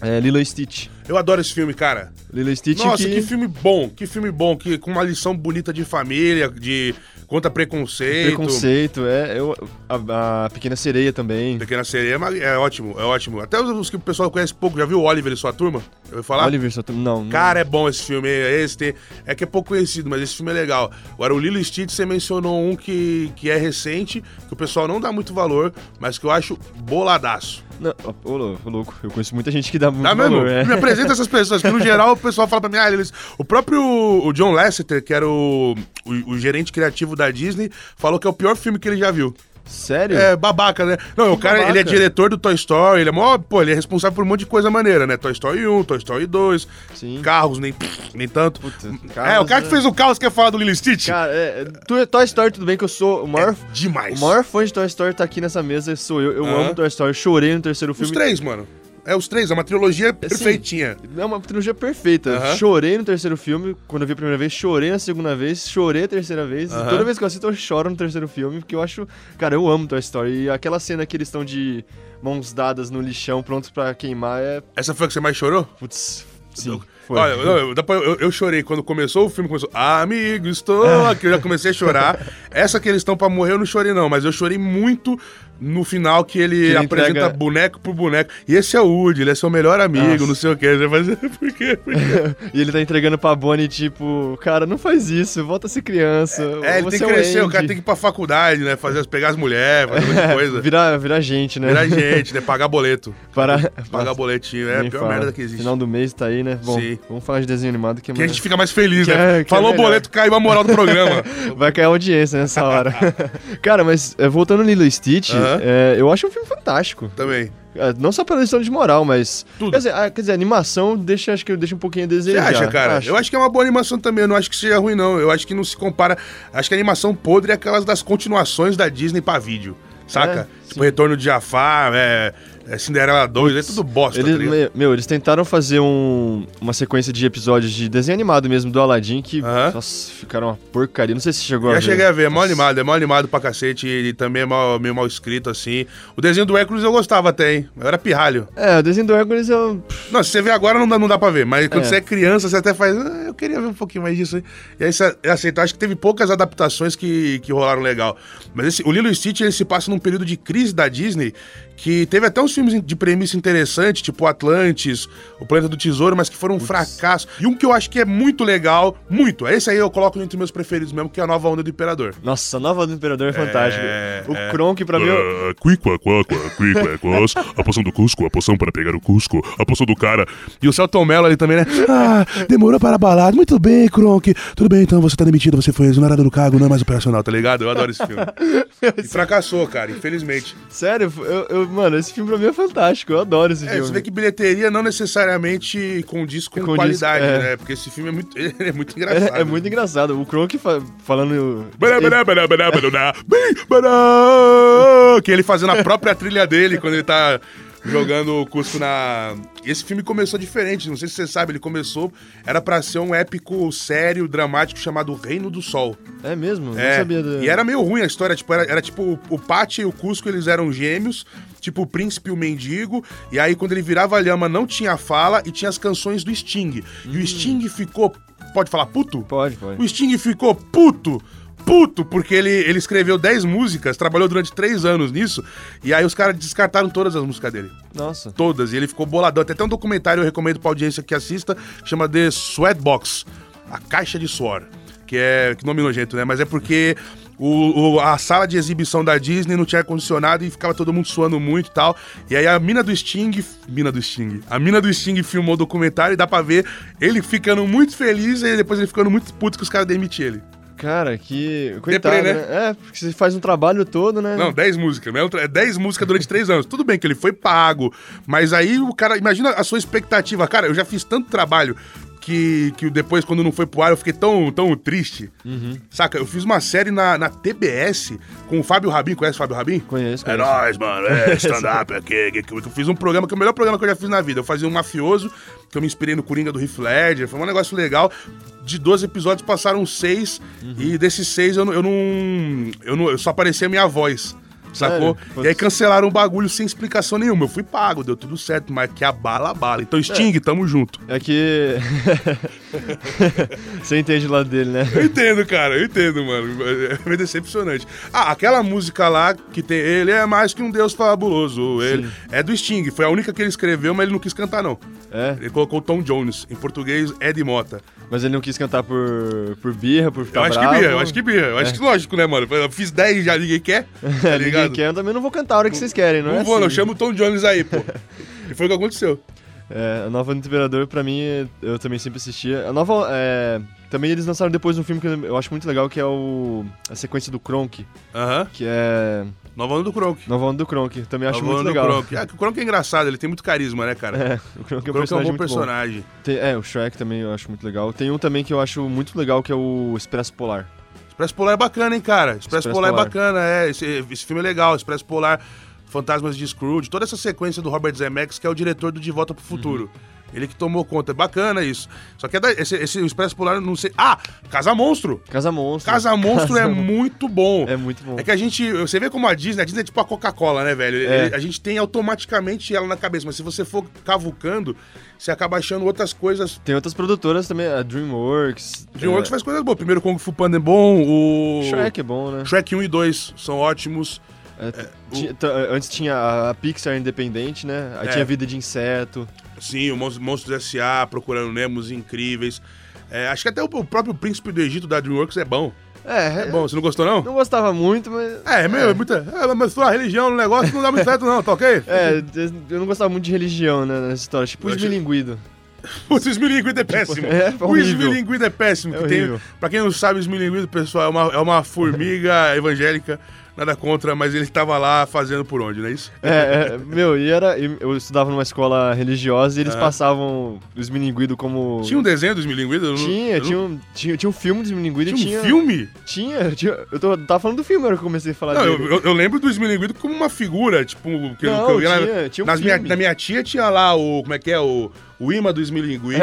é, Lilo e Stitch. Eu adoro esse filme, cara. Lilo e Stitch Nossa, que... que filme bom, que filme bom, que, com uma lição bonita de família, de contra preconceito. Preconceito, é. Eu, a, a Pequena Sereia também. Pequena Sereia mas é ótimo, é ótimo. Até os, os que o pessoal conhece pouco, já viu o Oliver e sua turma? Eu vou falar? Oliver, só tu- não. Cara, é bom esse filme. Esse tem, é que é pouco conhecido, mas esse filme é legal. Agora, o Lilo Stitch, você mencionou um que, que é recente, que o pessoal não dá muito valor, mas que eu acho boladaço. não. Não, ô, ô, louco, eu conheço muita gente que dá muito Tá mesmo? valor, é. Me apresenta essas pessoas, que no geral o pessoal fala pra mim, ah, eles... O próprio o John Lasseter, que era o, o, o gerente criativo da Disney, falou que é o pior filme que ele já viu. Sério? É, babaca, né? Não, o cara, babaca. ele é diretor do Toy Story, ele é mó, pô, ele é responsável por um monte de coisa maneira, né? Toy Story 1, Toy Story 2, Sim. carros, nem, nem tanto. Puta, é, o cara que né? fez o Carros quer falar do Lilo Stitch? Cara, é, é, Toy Story, tudo bem que eu sou o maior, É demais. o maior fã de Toy Story tá aqui nessa mesa, sou eu. Eu Aham. amo Toy Story, chorei no terceiro Os filme. três, mano. É os três, é uma trilogia Assim, perfeitinha. É uma trilogia perfeita. Chorei no terceiro filme, quando eu vi a primeira vez, chorei na segunda vez, chorei a terceira vez. E Aham. toda vez que eu assisto, eu choro no terceiro filme, porque eu acho. Cara, eu amo Toy Story. E aquela cena que eles estão de mãos dadas no lixão, prontos pra queimar, é. Essa foi a que você mais chorou? Putz, sim. Foi. Olha, eu, eu- eu chorei quando começou o filme, começou, amigo, estou aqui, eu já comecei a chorar. Essa que eles estão pra morrer, eu não chorei não, mas eu chorei muito no final que ele, ele apresenta entrega- boneco por boneco. E esse é o Woody, ele é seu melhor amigo, Nossa. não sei o que. Você faz, por quê? Por quê? e ele tá entregando pra Bonnie, tipo, cara, não faz isso, volta a ser criança. É, ele tem você que é crescer, o Andy. cara tem que ir pra faculdade, né? Fazer, pegar as mulheres, fazer um monte de coisa. Virar, virar gente, né? Virar gente, né? Pagar boleto. Para... Pagar boletinho, é a Nem pior fala. merda que existe. Final do mês tá aí, né? Bom, Sim. Vamos falar de desenho animado que é Que a mais... gente fica mais feliz, Que né? é- que é Falou o melhor. boleto, caiu a moral do programa. Vai cair audiência nessa hora. Cara, mas é, voltando no Lilo e Stitch, Aham. é, eu acho um filme fantástico. Também. É, não só pela lição de moral, mas. Tudo. Quer dizer, a, quer dizer, a animação deixa, acho que deixa um pouquinho a Você desejar. acha, cara? Eu acho que é uma boa animação também. Eu não acho que seja ruim, não. Eu acho que não se compara. Acho que a animação podre é aquelas das continuações da Disney pra vídeo. Saca? É, tipo, Retorno de Jafar, é, é Cinderela 2, é tudo bosta. Eles, tá meu, eles tentaram fazer um- uma sequência de episódios de desenho animado mesmo do Aladdin que nossa, ficaram uma porcaria. Não sei se chegou a Já ver. cheguei a ver, é mal animado, é mal animado pra cacete e também é mal, meio mal escrito, assim. O desenho do Hércules eu gostava até, hein? Eu era pirralho. É, o desenho do Hércules eu. Não, se você vê agora não dá, não dá pra ver, mas quando É. você é criança, você até faz, ah, eu queria ver um pouquinho mais disso aí. E aí você aceita. Acho que teve poucas adaptações que, que rolaram legal. Mas esse, o Lilo e Stitch, ele se passa num período de crise da Disney, que teve até uns filmes de premissa interessante, tipo Atlantis, O Planeta do Tesouro, mas que foram um fracasso. E um que eu acho que é muito legal, muito, esse aí eu coloco entre meus preferidos mesmo, que é a Nova Onda do Imperador. Nossa, a nova do Imperador é fantástica. o é. Kronk, pra mim, eu- Ah, quaqua, a poção do Cusco, a poção para pegar o Cusco, a poção do cara. E o Celton Mello ali também, né? Ah, demorou para a balada. Muito bem, Kronk. Tudo bem, então você tá demitido, você foi exonerado do cargo, não é mais operacional. Tá ligado? Eu adoro esse filme. E fracassou, cara, infelizmente. sério, eu, eu- mano, esse filme pra mim é fantástico. Eu adoro esse É, filme. você vê que bilheteria não necessariamente condiz com qualidade, é. né? Porque esse filme é muito, é muito É, engraçado. é muito engraçado. O Kronk fa- falando. Que ele fazendo a própria trilha dele quando ele tá jogando o Cusco na. Esse filme começou diferente, não sei se você sabe, ele começou. Era pra ser um épico sério, dramático chamado Reino do Sol. É mesmo? É, Não sabia. Do... E era meio ruim a história, tipo, era, era tipo o- Pati e o Cusco, eles eram gêmeos, tipo o príncipe e o mendigo, e aí quando ele virava a lhama não tinha fala e tinha as canções do Sting. E o Sting ficou, pode falar puto? Pode, pode. O Sting ficou puto. Puto, porque ele, ele escreveu 10 músicas, trabalhou durante 3 anos nisso, e aí os caras descartaram todas as músicas dele. Nossa. Todas, e ele ficou boladão. Tem até um documentário, eu recomendo pra audiência que assista, que chama The Sweatbox A Caixa de Suor. Que é. Que nome nojento, né? Mas é porque o, o- a sala de exibição da Disney não tinha ar-condicionado e ficava todo mundo suando muito e tal. E aí a mina do Sting. Mina do Sting. A mina do Sting filmou o documentário e dá pra ver ele ficando muito feliz e depois ele ficando muito puto que os caras demitem ele. Cara, que. Coitado, Deprê, né? né? É, porque você faz um trabalho todo, né? Não, 10 músicas, né? É 10 músicas durante 3 anos. Tudo bem que ele foi pago, mas aí o cara, imagina a sua expectativa. Cara, eu já fiz tanto trabalho que, que depois, quando não foi pro ar, eu fiquei tão, tão triste. Uhum. Saca? Eu fiz uma série na, na TBS com o Fábio Rabin. Conhece o Fábio Rabin? Conheço, É conheço. nóis, mano. É stand-up aqui. que Eu fiz um programa que é o melhor programa que eu já fiz na vida. Eu fazia um mafioso, que eu me inspirei no Coringa do Heath Ledger. Foi um negócio legal. De 12 episódios passaram 6. Uhum. E desses 6 eu, eu não. Eu não. Eu só aparecia a minha voz. Sacou? Sério? E aí cancelaram o bagulho sem explicação nenhuma. Eu fui pago, deu tudo certo, mas que a bala, a bala. Então, Sting, tamo junto. É que. você entende o lado dele, né? Eu entendo, cara, eu entendo, mano. É meio decepcionante. Ah, aquela música lá que tem. Ele é mais que um deus fabuloso. Ele é do Sting. Foi a única que ele escreveu, mas ele não quis cantar, não. É, Ele colocou Tom Jones. Em português, Ed Mota. Mas ele não quis cantar por, por birra, por ficar eu acho bravo. que birra, eu acho que birra. Eu acho que lógico, né, mano? Eu fiz 10 já, ninguém quer. Tá É, ninguém ligado? quer, eu também não vou cantar a hora que vocês querem, não, Não é vou, assim. não. Chama o Tom Jones aí, pô. e foi o que aconteceu. É, a nova do Imperador, pra mim, eu também sempre assistia. A nova. é, também eles lançaram depois um filme que eu acho muito legal, que é o. A sequência do Kronk, Aham. que é. Nova onda do Kronk. Nova Onda do Kronk. Também acho Nova muito onda do legal. Kronk. Ah, o Kronk é engraçado, ele tem muito carisma, né, cara? É, o Kronk é o um Kronk é um personagem bom muito bom. personagem. Tem- é, o Shrek também eu acho muito legal. Tem um também que eu acho muito legal, que é o Expresso Polar. Expresso Polar é bacana, hein, cara? Expresso, Expresso Polar, Polar. é bacana, é. Esse, esse filme é legal. Expresso Polar, Fantasmas de Scrooge, toda essa sequência do Robert Zemeckis, que é o diretor do De Volta pro Futuro. Uhum. Ele que tomou conta. É bacana isso. Só que é da- esse, esse Expresso Polar, não sei. Ah! Casa Monstro! Casa Monstro. Casa Monstro é Casa muito bom. É muito bom. É que a gente. Você vê como a Disney, a Disney é tipo a Coca-Cola, né, velho? É. A gente tem automaticamente ela na cabeça, mas se você for cavucando, você acaba achando outras coisas. Tem outras produtoras também, a DreamWorks. DreamWorks é, faz coisas boas. Primeiro Kung Fu Panda é bom, o. Shrek é bom, né? Shrek 1 e 2 são ótimos. É, tinha- t- antes tinha a Pixar independente, né? Aí É. tinha Vida de Inseto. Sim, o Monstros, S.A., Procurando Nemos incríveis. É, acho que até o, o próprio Príncipe do Egito da DreamWorks é bom. É, É bom, você não gostou, não? não gostava muito, mas. É, meu, é muita. É, mas sua religião no negócio não dá muito certo, não, tá ok? É, eu não gostava muito de religião, né, nessa história. Tipo o Eu achei- esmilinguido. O esmilinguido é péssimo. é o esmilinguido é péssimo. É que tem, pra quem não sabe, o esmilinguido, pessoal, é uma, é uma formiga evangélica. Nada contra, mas ele tava lá fazendo por onde, não é isso? É, é, meu, e era. Eu estudava numa escola religiosa e eles Ah. passavam o esmilinguido como. Tinha um desenho do esmilinguido? Eu não- Tinha, não- tinha um, tinha, tinha um filme do esmilinguido e Tinha tinha. um filme? Tinha, tinha. Eu tô, tava falando do filme na hora que eu comecei a falar Não, dele. eu, eu- lembro do esmilinguido como uma figura, tipo, que, eu- Não, que eu vi na- tinha- tinha um nas minha, na minha tia tinha lá o, como é que é, o, o imã do esmilinguido.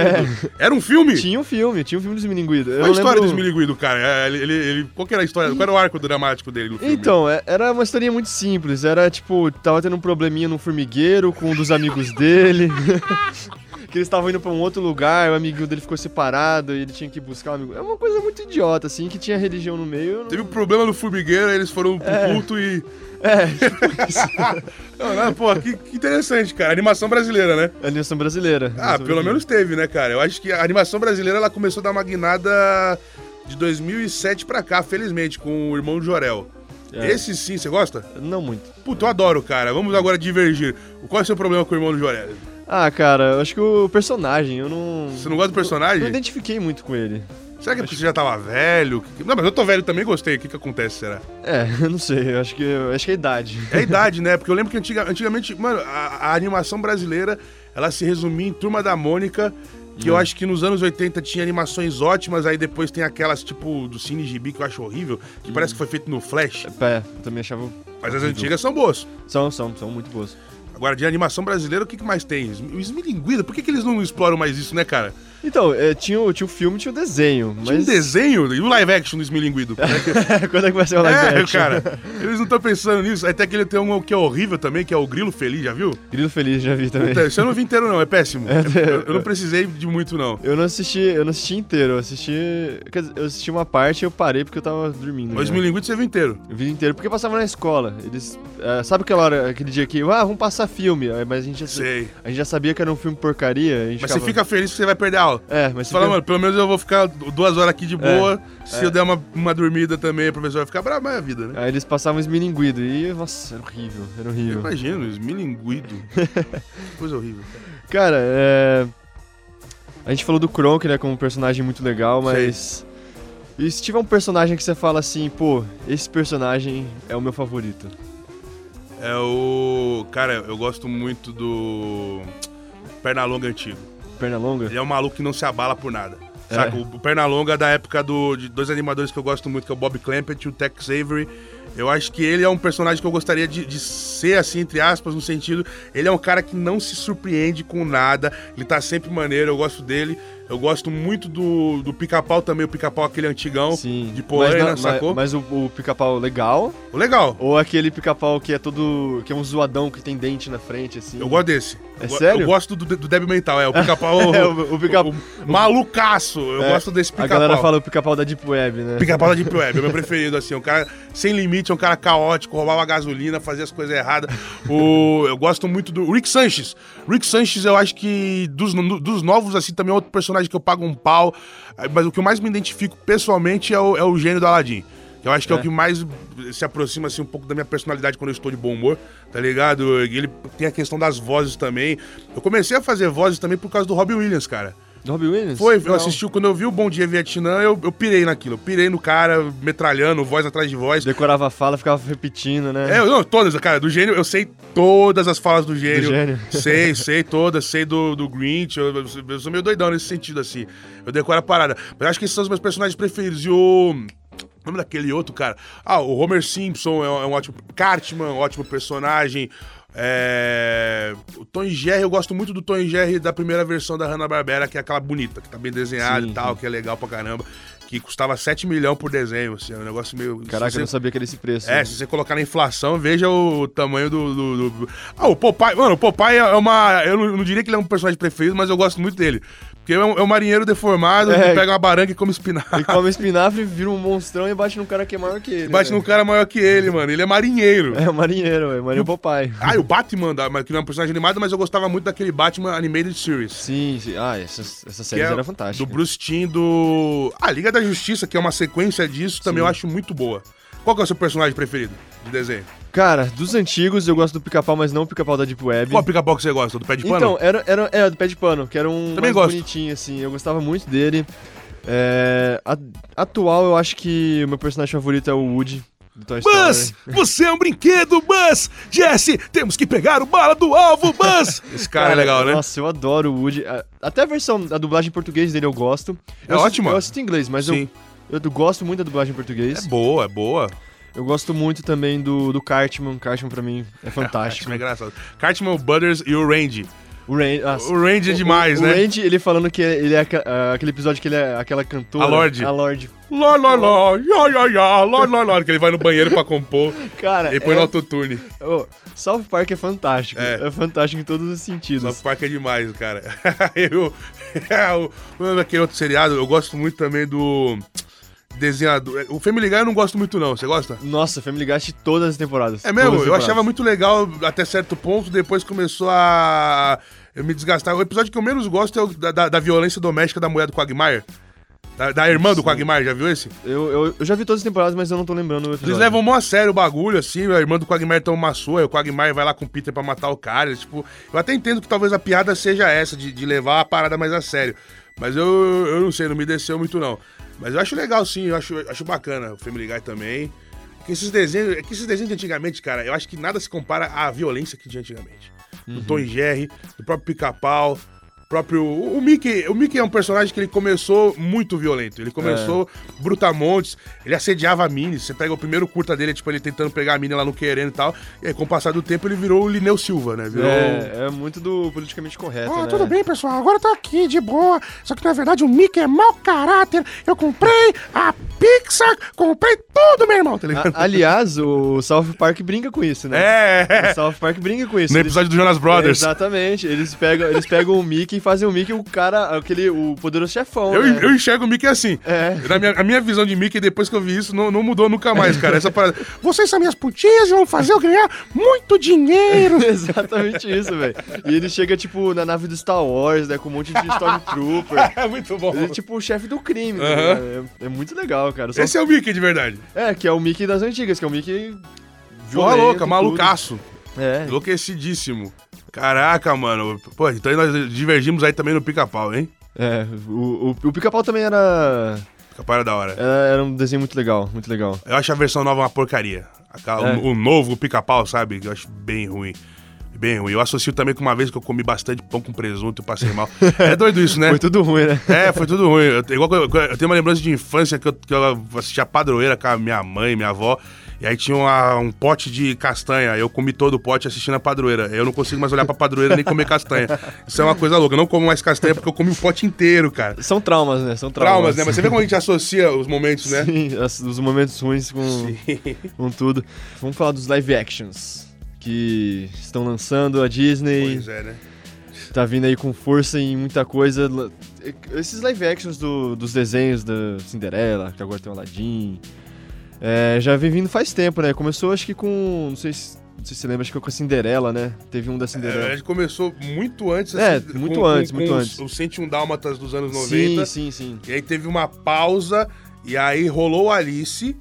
Era um filme? Tinha um filme, tinha um filme do esmilinguido. Eu Qual a história do lembro- esmilinguido, cara? É, Ele, ele, ele- qual que era a história? Qual era o arco dramático dele no filme? Então, é- era uma historinha muito simples. Era tipo, tava tendo um probleminha no formigueiro com um dos amigos dele. que eles estavam indo pra um outro lugar, o amiguinho dele ficou separado e ele tinha que buscar o amigo. É uma coisa muito idiota, assim, que tinha religião no meio. não- Teve um problema no formigueiro, aí eles foram pro É. culto e... É, tipo isso. Não, não, pô, que, que interessante, cara. Animação brasileira, né? A animação brasileira. Ah, Animação pelo brasileira. menos teve, né, cara? Eu acho que a animação brasileira, ela começou a dar uma guinada de 2007 pra cá, felizmente, com o Irmão Jorel. É. Esse sim, você gosta? Não muito. Puta, eu adoro, cara. Vamos agora divergir. Qual é o seu problema com o Irmão do Jorel? Ah, cara, eu acho que o personagem, eu não. Você não gosta do Não personagem? identifiquei muito com ele. Será que é porque você já tava velho? Não, mas eu tô velho também gostei. O que que acontece, será? É, eu não sei, eu acho que, eu acho que é a idade. É a idade, né? Porque eu lembro que antiga- antigamente, mano, a, a animação brasileira, ela se resumia em Turma da Mônica, que Hum. eu acho que nos anos 80 tinha animações ótimas, aí depois tem aquelas, tipo, do Cine Gibi, que eu acho horrível, que parece que foi feito no Flash. É, eu também achava. Mas as antigas são boas. São, são, são muito boas. De animação brasileira, o que, que mais tem? O Esmilinguida, por que, que eles não exploram mais isso, né, cara? Então, é, tinha, o- tinha o filme tinha o desenho, mas. Tinha um desenho e o live action do Esmilinguido. É que- Quando é que vai ser o live É, action? cara, eles não estão pensando nisso. Aí tem aquele tem um que é horrível também, que é o Grilo Feliz, já viu? Grilo Feliz, já vi também. Puta, Isso eu não vi inteiro, não, é péssimo. Eu, eu não precisei de muito, não. Eu não assisti, eu não assisti inteiro, eu assisti. Quer dizer, eu assisti uma parte e eu parei porque eu tava dormindo. O né? Esmilinguido você viu inteiro. Eu vi inteiro porque passava na escola. Eles. é, sabe aquela hora, aquele dia que. Ah, vamos passar filme. Mas a gente, já, Sei. a gente já sabia que era um filme porcaria. Mas ficava- você fica feliz que você vai perder a aula. É, mas Você fala, mano, pelo menos eu vou ficar duas horas aqui de boa. Se é. eu der uma, uma dormida também, a professora vai ficar brava, mas é a vida, né? Aí eles passavam esmilinguido e, nossa, era horrível, era Eu horrível. imagino, esmilinguido. Coisa horrível. Cara, é... A gente falou do Kronk, né, como um personagem muito legal, mas... E se tiver um personagem que você fala assim, pô, esse personagem é o meu favorito? É o. Cara, eu gosto muito do. Pernalonga antigo. Pernalonga? Ele é um maluco que não se abala por nada. É. Saca? O, Pernalonga da época do, de dois animadores que eu gosto muito, que é o Bob Clampett e o Tex Avery. Eu acho que ele é um personagem que eu gostaria de, de ser assim, entre aspas, no sentido. Ele é um cara que não se surpreende com nada. Ele tá sempre maneiro, eu gosto dele. Eu gosto muito do, do pica-pau também, o pica-pau aquele antigão. Sim. De não- sacou? Mas, mas o, o pica-pau legal? O Legal. Ou aquele pica-pau que é todo... que é um zoadão, que tem dente na frente, assim? Eu gosto desse. É Eu sério? Eu gosto do, do débil mental, é. O pica-pau. É, o- o pica- Malucaço. Eu É, gosto desse A pica-pau. galera fala o pica-pau da Deep Web, né? Pica-pau da Deep Web, é meu preferido, assim. Um cara sem limite, é um cara caótico, roubava gasolina, fazia as coisas erradas. O, eu gosto muito do Rick Sanchez. Rick Sanchez, eu acho que dos, dos novos, assim, também é outro personagem que eu pago um pau. Mas o que eu mais me identifico pessoalmente é o, é o gênio do Aladdin. Que eu acho que é. É. o que mais se aproxima assim, um pouco da minha personalidade quando eu estou de bom humor, tá ligado? Ele tem a questão das vozes também. Eu comecei a fazer vozes também por causa do Robbie Williams, cara. Do Robbie Williams? Foi, eu Não. assisti, quando eu vi o Bom Dia Vietnã, eu, eu pirei naquilo. Eu pirei no cara, metralhando, voz atrás de voz. Decorava a fala, ficava repetindo, né? É, eu- não, todas, cara, do gênio, eu sei todas as falas do gênio. Gênio. Sei, sei todas, sei do, do Grinch, eu, eu- eu sou meio doidão nesse sentido, assim. Eu decoro a parada. Mas acho que esses são os meus personagens preferidos. E o. O nome daquele outro, cara? Ah, o Homer Simpson é um, é um ótimo. Cartman, um ótimo personagem. É... O Tom e Jerry, eu gosto muito do Tom e Jerry da primeira versão da Hanna-Barbera, que é aquela bonita, que tá bem desenhada Sim, e tal, que é legal pra caramba. Que custava 7 milhões por desenho, assim, é um negócio meio... Caraca, se eu não você- sabia que era esse preço. é, né? se você colocar na inflação, veja o tamanho do. do- do- Ah, o Popeye. Mano, o Popeye é uma. Eu não, não diria que ele é um personagem preferido, mas eu gosto muito dele. Porque é um, é um marinheiro deformado É. que pega uma baranga e come espinafre. Ele come espinafre, vira um monstrão e bate num cara que é maior que ele. Bate né? num cara maior que ele, mano. Ele é marinheiro. É, marinheiro, é marinheiro Popeye. Ah, e o Batman, da- que não é um personagem animado, mas eu gostava muito daquele Batman Animated Series. Sim, sim. Ah, essas, essas Que séries é eram fantásticas. Do Bruce Timm do. Ah, Liga da Justiça, que é uma sequência disso, também Sim. eu acho muito boa. Qual que é o seu personagem preferido de desenho? Cara, dos antigos eu gosto do pica-pau, mas não o pica-pau da Deep Web. Qual pica-pau que você gosta? Do pé de pano? Então, era, era, é, do pé de pano, que era um Também mais gosto. bonitinho, assim. Eu gostava muito dele. É, a- atual, eu acho que o meu personagem favorito é o Woody, do Toy Buzz, Story. você é um brinquedo, Buzz! Jesse, temos que pegar o bala do alvo, Buzz! Esse cara, é legal, né? Nossa, eu adoro o Woody. Até a versão, a dublagem em português dele eu gosto. É eu assisto- ótima. Eu assisto em inglês, mas Sim. eu, eu gosto muito da dublagem em português. É boa, é boa. Eu gosto muito também do, do Cartman. Cartman pra mim é fantástico. Cartman é engraçado. Cartman, o Butters e o Randy. O Randy, nossa, O Randy é o- demais, o, né? O Randy, ele falando que ele é ah, aquele episódio que ele é aquela cantora. A Lorde. A Lorde. Lá, lá, lá, ya, ya, ya, lá, lá, lá, que ele vai no banheiro pra compor Cara, e põe é- no autotune. Ô, South Park é fantástico. É. É, fantástico em todos os sentidos. South Park é demais, cara. eu, o, o- aquele outro seriado, eu gosto muito também do desenhador. O Family Guy eu não gosto muito não, você gosta? Nossa, Family Guy assisti todas as temporadas. É mesmo? Eu achava muito legal até certo ponto, depois começou a eu me desgastar. O episódio que eu menos gosto é o da, da, da violência doméstica da mulher do Quagmire. Da, da irmã do Quagmire, já viu esse? Eu, eu, eu já vi todas as temporadas, mas eu não tô lembrando. Eles levam mó a sério o bagulho, assim, a irmã do Quagmire toma uma e o Quagmire vai lá com o Peter pra matar o cara. Tipo, eu até entendo que talvez a piada seja essa, de, de levar a parada mais a sério. Mas eu, eu não sei, não me desceu muito não. Mas eu acho legal sim, eu acho, acho bacana o Family Guy também. Que esses desenhos, é que esses desenhos de antigamente, cara, eu acho que nada se compara à violência que tinha antigamente. Do Tom e Jerry, do próprio Pica-Pau, próprio o Mickey, o Mickey é um personagem que ele começou muito violento. Ele começou brutamontes, ele assediava a Minnie. Você pega o primeiro curta dele, tipo ele tentando pegar a Minnie lá no querendo e tal. E aí, com o passar do tempo, ele virou o Lineu Silva, né? Virou É, é muito do politicamente correto, Ah, né? tudo bem, pessoal. Agora eu tô aqui de boa. Só que na verdade o Mickey é mau caráter. Eu comprei a Pixar, comprei tudo, meu irmão. tá ligado? A- aliás, o South Park brinca com isso, né? É, O South Park brinca com isso. no Eles- episódio do Jonas Brothers. Exatamente. Eles pegam, eles pegam o Mickey fazem o Mickey o cara, aquele, o poderoso chefão, Eu, né? eu enxergo o Mickey assim. É. Na minha, a minha visão de Mickey, depois que eu vi isso, não, não mudou nunca mais, cara. Essa parada. Vocês são minhas putinhas e vão fazer eu ganhar muito dinheiro. Exatamente isso, velho. E ele chega, tipo, na nave do Star Wars, né? Com um monte de Stormtrooper. É muito bom. Ele é tipo o chefe do crime, né? É, é muito legal, cara. Só- Esse é o Mickey de verdade. É, que é o Mickey das antigas, que é o Mickey. Porra louca, tudo. malucaço. É. Enlouquecidíssimo. Caraca, mano. Pô, então nós divergimos aí também no pica-pau, hein? É, o, o, o pica-pau também era, Pica-pau era da hora. era. Era um desenho muito legal, muito legal. Eu acho a versão nova uma porcaria. Aquela- É. o, o novo pica-pau, sabe? Eu acho bem ruim. Bem ruim. Eu associo também com uma vez que eu comi bastante pão com presunto e passei mal. É doido isso, né? Foi tudo ruim, né? É, foi tudo ruim. Eu, igual eu tenho uma lembrança de infância que eu, que eu assistia padroeira com a minha mãe, minha avó. E aí tinha uma- um pote de castanha. Eu comi todo o pote assistindo a padroeira. Eu não consigo mais olhar pra padroeira nem comer castanha. Isso é uma coisa louca. Eu não como mais castanha porque eu comi o pote inteiro, cara. São traumas, né? São traumas. Traumas, né? Mas você vê como a gente associa os momentos, né? Sim, os momentos ruins com, com tudo. Vamos falar dos live actions que estão lançando a Disney. Pois é, né? Tá vindo aí com força em muita coisa. Esses live actions do- dos desenhos da Cinderela, que agora tem o Aladdin. É, já vem vindo faz tempo, né? Começou acho que com. Não sei se, não sei se você lembra, acho que foi com a Cinderela, né? Teve um da É, a Cinderela. gente começou muito antes. É, assim, muito antes, muito os- antes. Os 101 Dálmatas dos anos sim, 90. sim, sim. E aí teve uma pausa, e aí rolou Alice.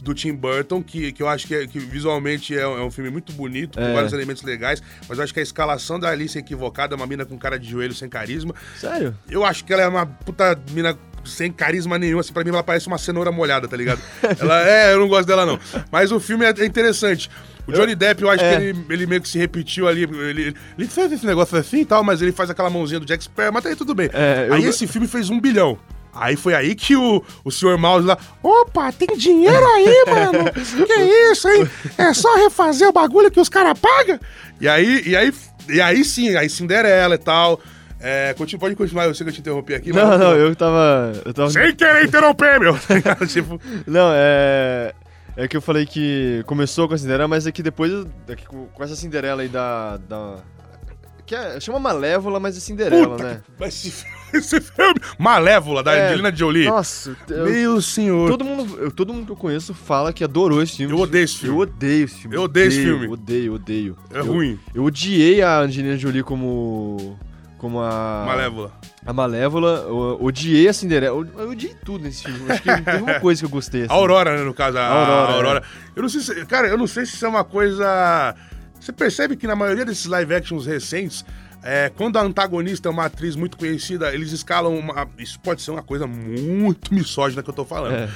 do Tim Burton, que, que eu acho que, é- que visualmente é, um é um filme muito bonito, com É. vários elementos legais, mas eu acho que a escalação da Alice é equivocada, é uma mina com cara de joelho sem carisma. Sério? Eu acho que ela é uma puta mina sem carisma nenhum, assim, pra mim ela parece uma cenoura molhada, tá ligado? ela é, eu não gosto dela não. Mas o filme é é interessante. O Johnny Depp, eu acho é. que ele, ele meio que se repetiu ali. Ele, ele fez esse negócio assim e tal, mas ele faz aquela mãozinha do Jack Sparrow, mas tá aí tudo bem. É, eu- Aí esse filme fez um bilhão. Aí foi aí que o, o Sr. Mouse lá. Opa, tem dinheiro aí, mano. Que isso, hein? É só refazer o bagulho que os caras pagam? E aí, e aí, e aí sim, aí Cinderela e tal. É, continua, pode continuar, eu sei que eu te interrompi aqui. Não, mas- não, eu tava. Eu tava. Sem querer interromper, meu. tipo, Não, é. É que eu falei que começou com a Cinderela, mas é que depois, é que com essa Cinderela aí da. da que é, chama Malévola, mas é Cinderela, puta, né? que- mas esse, filme- esse filme. Malévola, da É, Angelina Jolie. Nossa, eu- Meu senhor. todo, mundo, eu- todo mundo que eu conheço fala que adorou esse filme. Eu odeio esse filme. Eu odeio esse filme. Eu odeio esse filme. Odeio, odeio. É Eu- ruim. Eu odiei a Angelina Jolie como. Como a. Malévola. A Malévola. Eu odiei a Cinderela. Eu, eu odiei tudo nesse filme. Acho que teve uma coisa que eu gostei. assim. A Aurora, né, no caso. A, A Aurora, a Aurora. Eu não sei se. Cara, eu não sei se isso é uma coisa. Você percebe que na maioria desses live actions recentes. é, quando a antagonista é uma atriz muito conhecida, eles escalam uma. Isso pode ser uma coisa muito misógina que eu tô falando. É.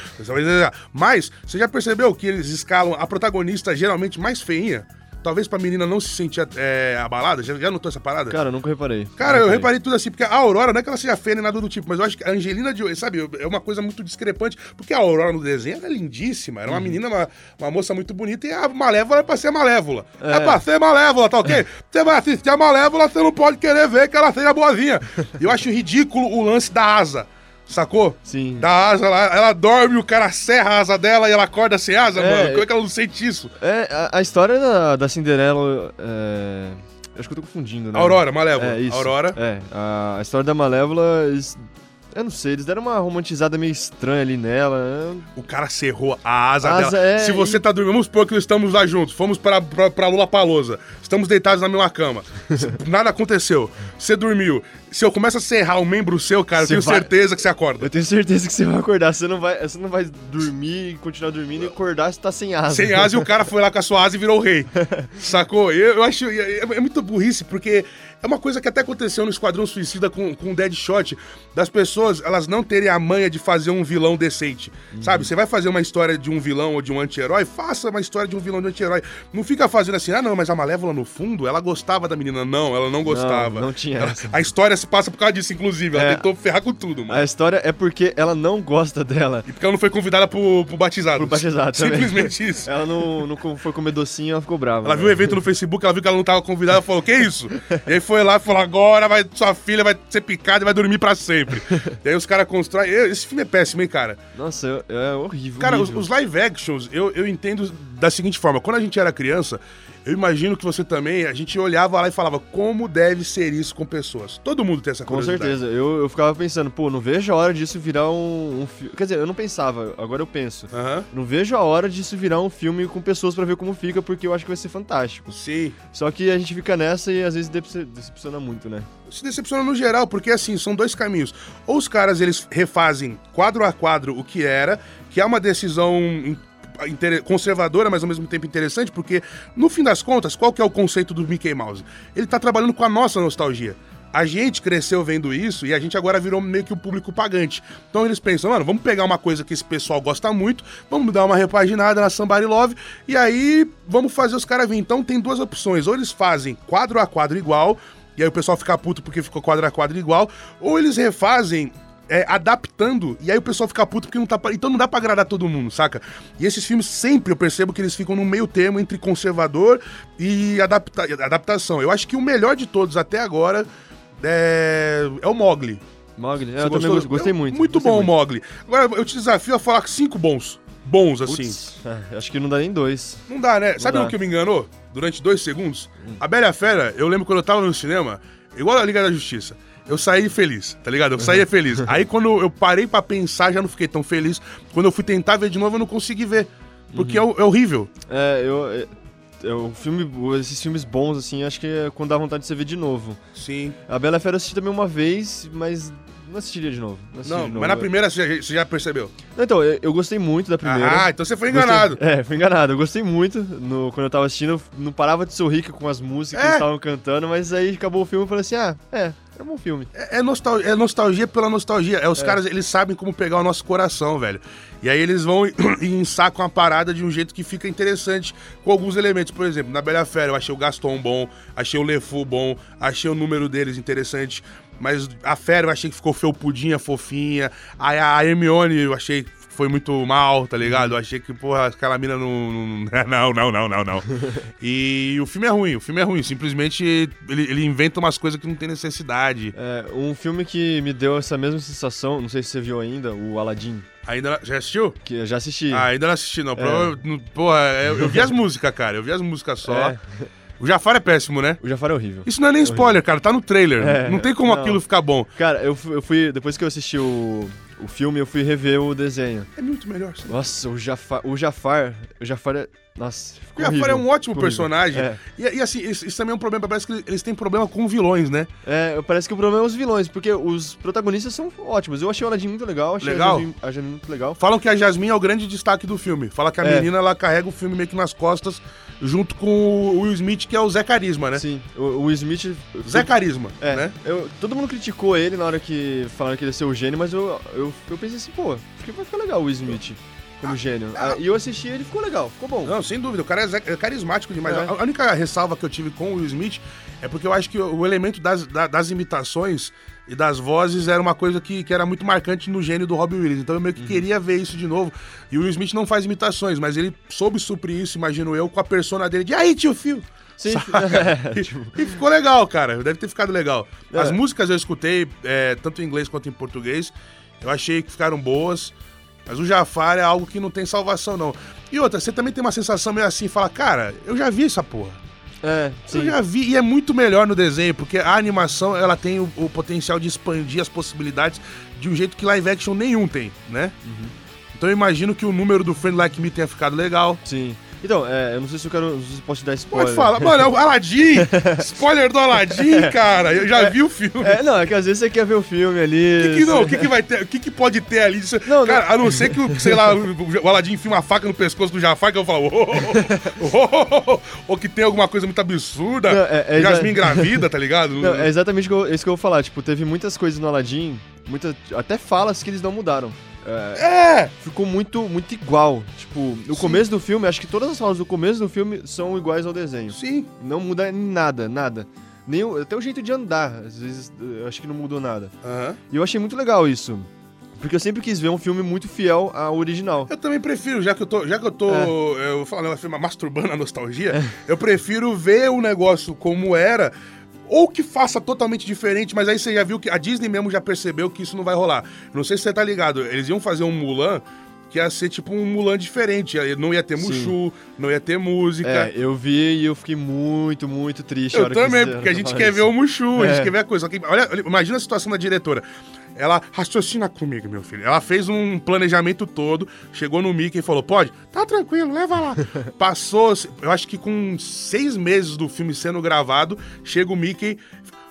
Mas, você já percebeu que eles escalam a protagonista geralmente mais feinha? Talvez pra menina não se sentir é, abalada? Já, já notou essa parada? Cara, eu nunca reparei. Cara, eu reparei tudo assim, porque a Aurora não é que ela seja feia nem nada do tipo, mas eu acho que a Angelina Jolie, sabe, é uma coisa muito discrepante, porque a Aurora no desenho era lindíssima, era uma Uhum. menina, uma, uma moça muito bonita, e a Malévola é pra ser Malévola. É, É. pra ser Malévola, tá ok? Você vai assistir a Malévola, você não pode querer ver que ela seja boazinha. Eu acho ridículo o lance da asa, sacou? Sim. Da asa, ela, ela dorme, o cara serra a asa dela e ela acorda sem asa, É, mano. Como é que ela não sente isso? É, a, a história da, da Cinderela. É... Acho que eu tô confundindo, né? Aurora, Malévola. É, isso. Aurora. É, a, a história da Malévola. Eles, eu não sei, eles deram uma romantizada meio estranha ali nela. né? O cara serrou a asa, A asa dela. é- Se você tá dormindo, vamos supor que estamos lá juntos, fomos pra, pra, pra Lula Palosa, estamos deitados na mesma cama, nada aconteceu, você dormiu. Se eu começo a serrar um membro seu, cara, eu Você tenho vai- certeza que você acorda. Eu tenho certeza que você vai acordar. Você não vai, você não vai dormir continuar dormindo e acordar se tá sem asa. Sem asa e o cara foi lá com a sua asa e virou o rei. Sacou? Eu, eu acho. É, é muito burrice, porque é uma coisa que até aconteceu no Esquadrão Suicida com, com o Deadshot, das pessoas elas não terem a manha de fazer um vilão decente. Sabe? Você vai fazer uma história de um vilão ou de um anti-herói, faça uma história de um vilão de um anti-herói. Não fica fazendo assim, ah, não, mas a Malévola, no fundo, ela gostava da menina. Não, ela não gostava. não tinha Ela-. A história se passa por causa disso, inclusive. Ela É. tentou ferrar com tudo, mano. A história é porque ela não gosta dela. E porque ela não foi convidada pro, pro batizado. Pro batizado também. Simplesmente isso. Ela não, não foi comer docinho, ela ficou brava. Ela viu o né? evento no Facebook, ela viu que ela não tava convidada, ela falou, que isso? e aí foi lá e falou, agora vai, sua filha vai ser picada e vai dormir pra sempre. e aí os caras constroem... Esse filme é péssimo, hein, cara? Nossa, é horrível. Cara, os, horrível. os live actions, eu, eu entendo da seguinte forma. Quando a gente era criança, eu imagino que você também, a gente olhava lá e falava, como deve ser isso com pessoas? Todo mundo tem essa Com curiosidade. certeza. Eu, eu ficava pensando, pô, não vejo a hora disso virar um, um filme. Quer dizer, eu não pensava, agora eu penso. Aham. Não vejo a hora disso virar um filme com pessoas pra ver como fica, porque eu acho que vai ser fantástico. Sim. Só que a gente fica nessa e às vezes decep- decepciona muito, né? se decepciona no geral, porque assim, são dois caminhos. Ou os caras eles refazem quadro a quadro o que era, que é uma decisão conservadora, mas ao mesmo tempo interessante, porque no fim das contas, qual que é o conceito do Mickey Mouse? Ele tá trabalhando com a nossa nostalgia. A gente cresceu vendo isso e a gente agora virou meio que o público pagante. Então eles pensam, mano, vamos pegar uma coisa que esse pessoal gosta muito, vamos dar uma repaginada na Somebody Love e aí vamos fazer os caras vir. Então tem duas opções, ou eles fazem quadro a quadro igual, e aí o pessoal fica puto porque ficou quadro a quadro igual, ou eles refazem é, adaptando, e aí o pessoal fica puto porque não tá. pra- Então não dá pra agradar todo mundo, saca? E esses filmes sempre eu percebo que eles ficam no meio termo entre conservador e adapta- adaptação. Eu acho que o melhor de todos até agora é, é o Mogli. Mogli, eu também gostou? gostei, gostei É muito. Muito gostei bom o Mogli. Agora eu te desafio a falar cinco bons. Bons, assim. Putz, é, acho que não dá nem dois. Não dá, né? Sabe dá. o que me enganou? Durante dois segundos? A Bela Fera, eu lembro quando eu tava no cinema, igual a Liga da Justiça. Eu saí feliz, tá ligado? Eu saía feliz. Aí quando eu parei pra pensar, já não fiquei tão feliz. Quando eu fui tentar ver de novo, eu não consegui ver. Porque é, é horrível. É, eu. É, é, o filme, esses filmes bons, assim, acho que é quando dá vontade de você ver de novo. Sim. A Bela Fera eu assisti também uma vez, mas não assistiria de novo. Não, Não, de novo. mas na primeira você já, você já percebeu. Então, eu, eu gostei muito da primeira. Ah, então você foi Gostei- enganado. É, fui enganado. Eu gostei muito no, quando eu tava assistindo. eu Não parava de sorrir com as músicas que É. eles estavam cantando, mas aí acabou o filme e falei assim: ah, é, é um bom filme. É, é nostal- é nostalgia pela nostalgia. É, os caras, eles sabem como pegar o nosso coração, velho. E aí eles vão e, e ensacam a parada de um jeito que fica interessante com alguns elementos. Por exemplo, na Bela Fera eu achei o Gaston bom, achei o Lefu bom, achei o número deles interessante. Mas a Fera eu achei que ficou felpudinha, fofinha. Aí a Hermione eu achei foi muito mal, tá ligado? Eu achei que, porra, aquela mina não. Não, não, não, não, não. E o filme é ruim, o filme é ruim. Simplesmente ele, ele inventa umas coisas que não tem necessidade. É, um filme que me deu essa mesma sensação, não sei se você viu ainda, o Aladdin, Ainda já assistiu? que já assisti. Ah, ainda não assisti, não. Não- Porra, eu, eu vi as músicas, cara. Eu vi as músicas só. É. O Jafar é péssimo, né? O Jafar é horrível. Isso não é nem spoiler, cara. Tá no trailer. É, não tem como não. aquilo ficar bom. Cara, eu, eu fui. Depois que eu assisti o, o filme, eu fui rever o desenho. É muito melhor. sim. Nossa, o Jafar. O Jafar. O Jafar é. Nossa, O ficou horrível, é um ótimo horrível. personagem. É. E, e assim, isso, isso também é um problema. Parece que eles têm problema com vilões, né? É, parece que o problema é os vilões, porque os protagonistas são ótimos. Eu achei o Aladdin muito legal, achei Legal. A, Jasmine, a Jasmine muito legal. Falam que a Jasmine é o grande destaque do filme. Fala que a É. menina ela carrega o filme meio que nas costas, junto com o Will Smith, que é o Zé Carisma, né? Sim, o, o Will Smith. Zé Carisma, É, né? eu, todo mundo criticou ele na hora que falaram que ele ia ser o gênio, mas eu, eu, eu pensei assim, pô, acho que vai ficar legal o Will Smith como gênio. ah. E eu assisti e ele ficou legal, ficou bom. Não, sem dúvida, o cara é, é carismático demais. É. A única ressalva que eu tive com o Will Smith é porque eu acho que o elemento das, da- das imitações e das vozes era uma coisa que, que era muito marcante no gênio do Robin Williams. Então eu meio que queria ver isso de novo. E o Will Smith não faz imitações, mas ele soube suprir isso, imagino eu, com a persona dele de aí, tio Phil. Sim, é, tipo, E ficou legal, cara. Deve ter ficado legal. As É. músicas eu escutei, é, tanto em inglês quanto em português. Eu achei que ficaram boas. Mas o Jafar é algo que não tem salvação, não. E outra, você também tem uma sensação meio assim, fala, cara, eu já vi essa porra. é, Eu sim. já vi, e é muito melhor no desenho, porque a animação, ela tem o, o potencial de expandir as possibilidades de um jeito que live action nenhum tem, né? Uhum. Então eu imagino que o número do Friend Like Me tenha ficado legal. Sim. Então, é, eu não sei se eu quero. Não sei se posso te dar spoiler. Pode falar. Mano, é o Aladdin! Spoiler do Aladdin, cara! Eu já vi o filme. É, não, é que às vezes você quer ver o filme ali. O que, que não? O que, que vai ter? O que, que pode ter ali? Isso- Não, cara, a não ser que, o- sei lá, o o Aladdin enfia uma faca no pescoço do Jafar, que eu falo, oh, oh, oh, ou que tem alguma coisa muito absurda. Não, é- é Jasmine engravida, tá ligado? Não, é exatamente isso que eu vou falar. Tipo, teve muitas coisas no Aladdin, muita, até falas que eles não mudaram. É, É! ficou muito, muito igual. Tipo, no começo do filme, acho que todas as falas do começo do filme são iguais ao desenho. Sim. Não muda nada, nada. Nem o, até o jeito de andar, às vezes eu acho que não mudou nada. Aham. E eu achei muito legal isso. Porque eu sempre quis ver um filme muito fiel ao original. Eu também prefiro, já que eu tô, já que eu tô, É. eu falar um negócio, masturbando a nostalgia, eu prefiro ver o negócio como era, ou que faça totalmente diferente, mas aí você já viu que a Disney mesmo já percebeu que isso não vai rolar. Não sei se você tá ligado, eles iam fazer um Mulan que ia ser tipo um Mulan diferente, não ia ter Sim. Mushu, não ia ter música. É, eu vi e eu fiquei muito, muito triste. Eu também, porque a gente quer isso. ver o Mushu, a gente É. quer ver a coisa. Olha, olha, imagina a situação da diretora. Ela raciocina comigo, meu filho. Ela fez um planejamento todo, chegou no Mickey e falou: pode? Tá tranquilo, leva lá. Passou, eu acho que com seis meses do filme sendo gravado, chega o Mickey.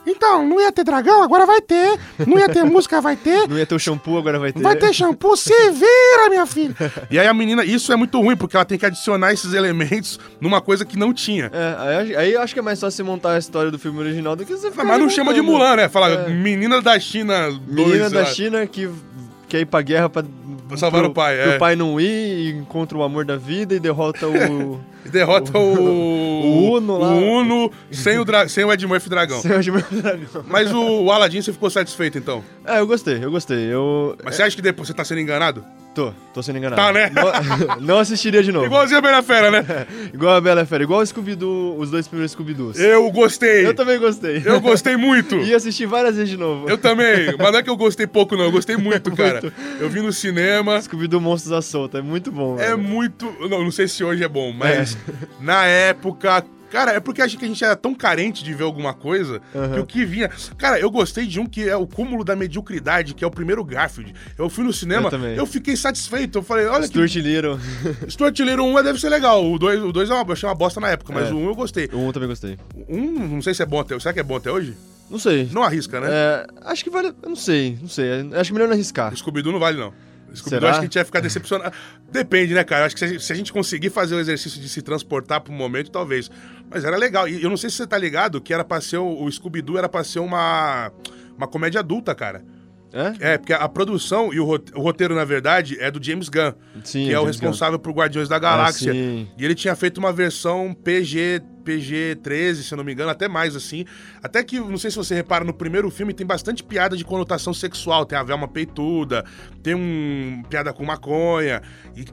Então, não ia ter dragão, agora vai ter. Não ia ter música, vai ter. Não ia ter o shampoo, agora vai ter. Vai ter shampoo, se vira, minha filha. E aí a menina, isso é muito ruim, porque ela tem que adicionar esses elementos numa coisa que não tinha. É, aí, aí eu acho que é mais fácil você montar a história do filme original do que você ficar Mas não chama de. Mulan, né? Fala, É. menina da China 2. Menina da. China que quer ir pra guerra pra... Salvar pro- o pai, pro é. pai não ir, e encontra o amor da vida e derrota o... E derrota o. O Uno lá. O Uno sem o, dra... sem o Ed Murphy Dragão. Seu de meu dragão. Mas o, o Aladdin você ficou satisfeito então? É, eu gostei, eu gostei. Eu Mas você acha que depois você tá sendo enganado? tô, tô sendo enganado. Tá, né? Não, não assistiria de novo. Igualzinho a Bela Fera, né? Igual a Bela Fera, igual o Scooby-Doo, os dois primeiros Scooby-Doos. Eu gostei. Eu também gostei. Eu gostei muito. E assisti várias vezes de novo. Eu também. Mas não é que eu gostei pouco, não. Eu gostei muito, cara. Eu vi no cinema. Scooby-Doo Monstros à Solta, é muito bom. É velho. muito. Não, não sei se hoje é bom, mas na época. Cara, é porque acho que a gente era tão carente de ver alguma coisa Aham. que o que vinha. Cara, eu gostei de um que é o cúmulo da mediocridade, que é o primeiro Garfield. Eu fui no cinema, Eu eu fiquei satisfeito. Eu falei, olha Stuart Little. que. Stuart Little 1 deve ser legal. O 2, o dois é uma, eu achei uma bosta na época, mas É. o 1 eu gostei. O 1 também gostei. O 1, não sei se é bom até. Será que é bom até hoje? Não sei. Não arrisca, né? É, acho que vale. Eu não sei, não sei. Acho melhor não arriscar. Scooby-Doo não vale, não. Scooby-Doo acho que a gente ia ficar decepcionado. Depende, né, cara? Acho que se a, gente, conseguir fazer o exercício de se transportar pro momento, talvez. Mas era legal. E eu não sei se você tá ligado que era pra ser. O, o Scooby-Doo era pra ser uma. Uma comédia adulta, cara. É? É, porque a produção e o rote- o roteiro, na verdade, é do James Gunn, Sim, que é o James Gunn. responsável por Guardiões da Galáxia. sim. e ele tinha feito uma versão PG, PG-13, se eu não me engano, até mais assim. Até que, não sei se você repara, no primeiro filme tem bastante piada de conotação sexual. Tem a Velma peituda, tem um piada com maconha. E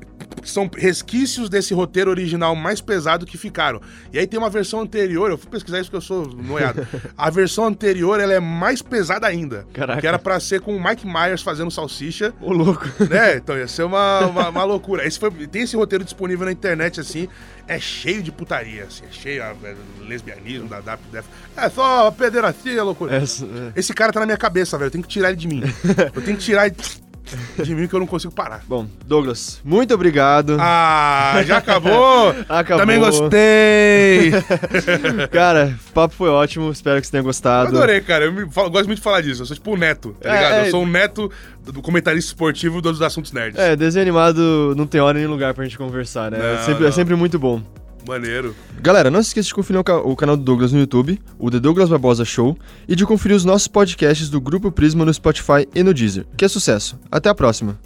são resquícios desse roteiro original mais pesado que ficaram. E aí tem uma versão anterior, eu fui pesquisar isso porque eu sou noiado. a versão anterior, ela é mais pesada ainda. Caraca. Que era pra ser com o Mike Myers fazendo salsicha Ô, louco. né? Então ia ser uma, uma, uma loucura. Esse foi, tem esse roteiro disponível na internet, assim, é cheio de putaria, assim, é cheio ah, velho, lesbianismo, da DAP, def... é só pederastia, loucura. Essa, é. Esse cara tá na minha cabeça, velho, eu tenho que tirar ele de mim. Eu tenho que tirar ele de mim que eu não consigo parar. Bom, Douglas, muito obrigado. Ah, já acabou? Acabou. Também gostei! Cara, o papo foi ótimo, espero que você tenha gostado. Adorei, cara. Eu me- falo- gosto muito de falar disso. Eu sou tipo o neto, tá É, ligado? é. Eu sou o neto do comentarista esportivo dos assuntos nerds. É, desenho animado não tem hora nem lugar pra gente conversar, né? é, Não, sempre, é sempre muito bom. Maneiro. Galera, não se esqueça de conferir o, ca- o canal do Douglas no YouTube, o The Douglas Barbosa Show, e de conferir os nossos podcasts do Grupo Prisma no Spotify e no Deezer. Que é sucesso. Até a próxima.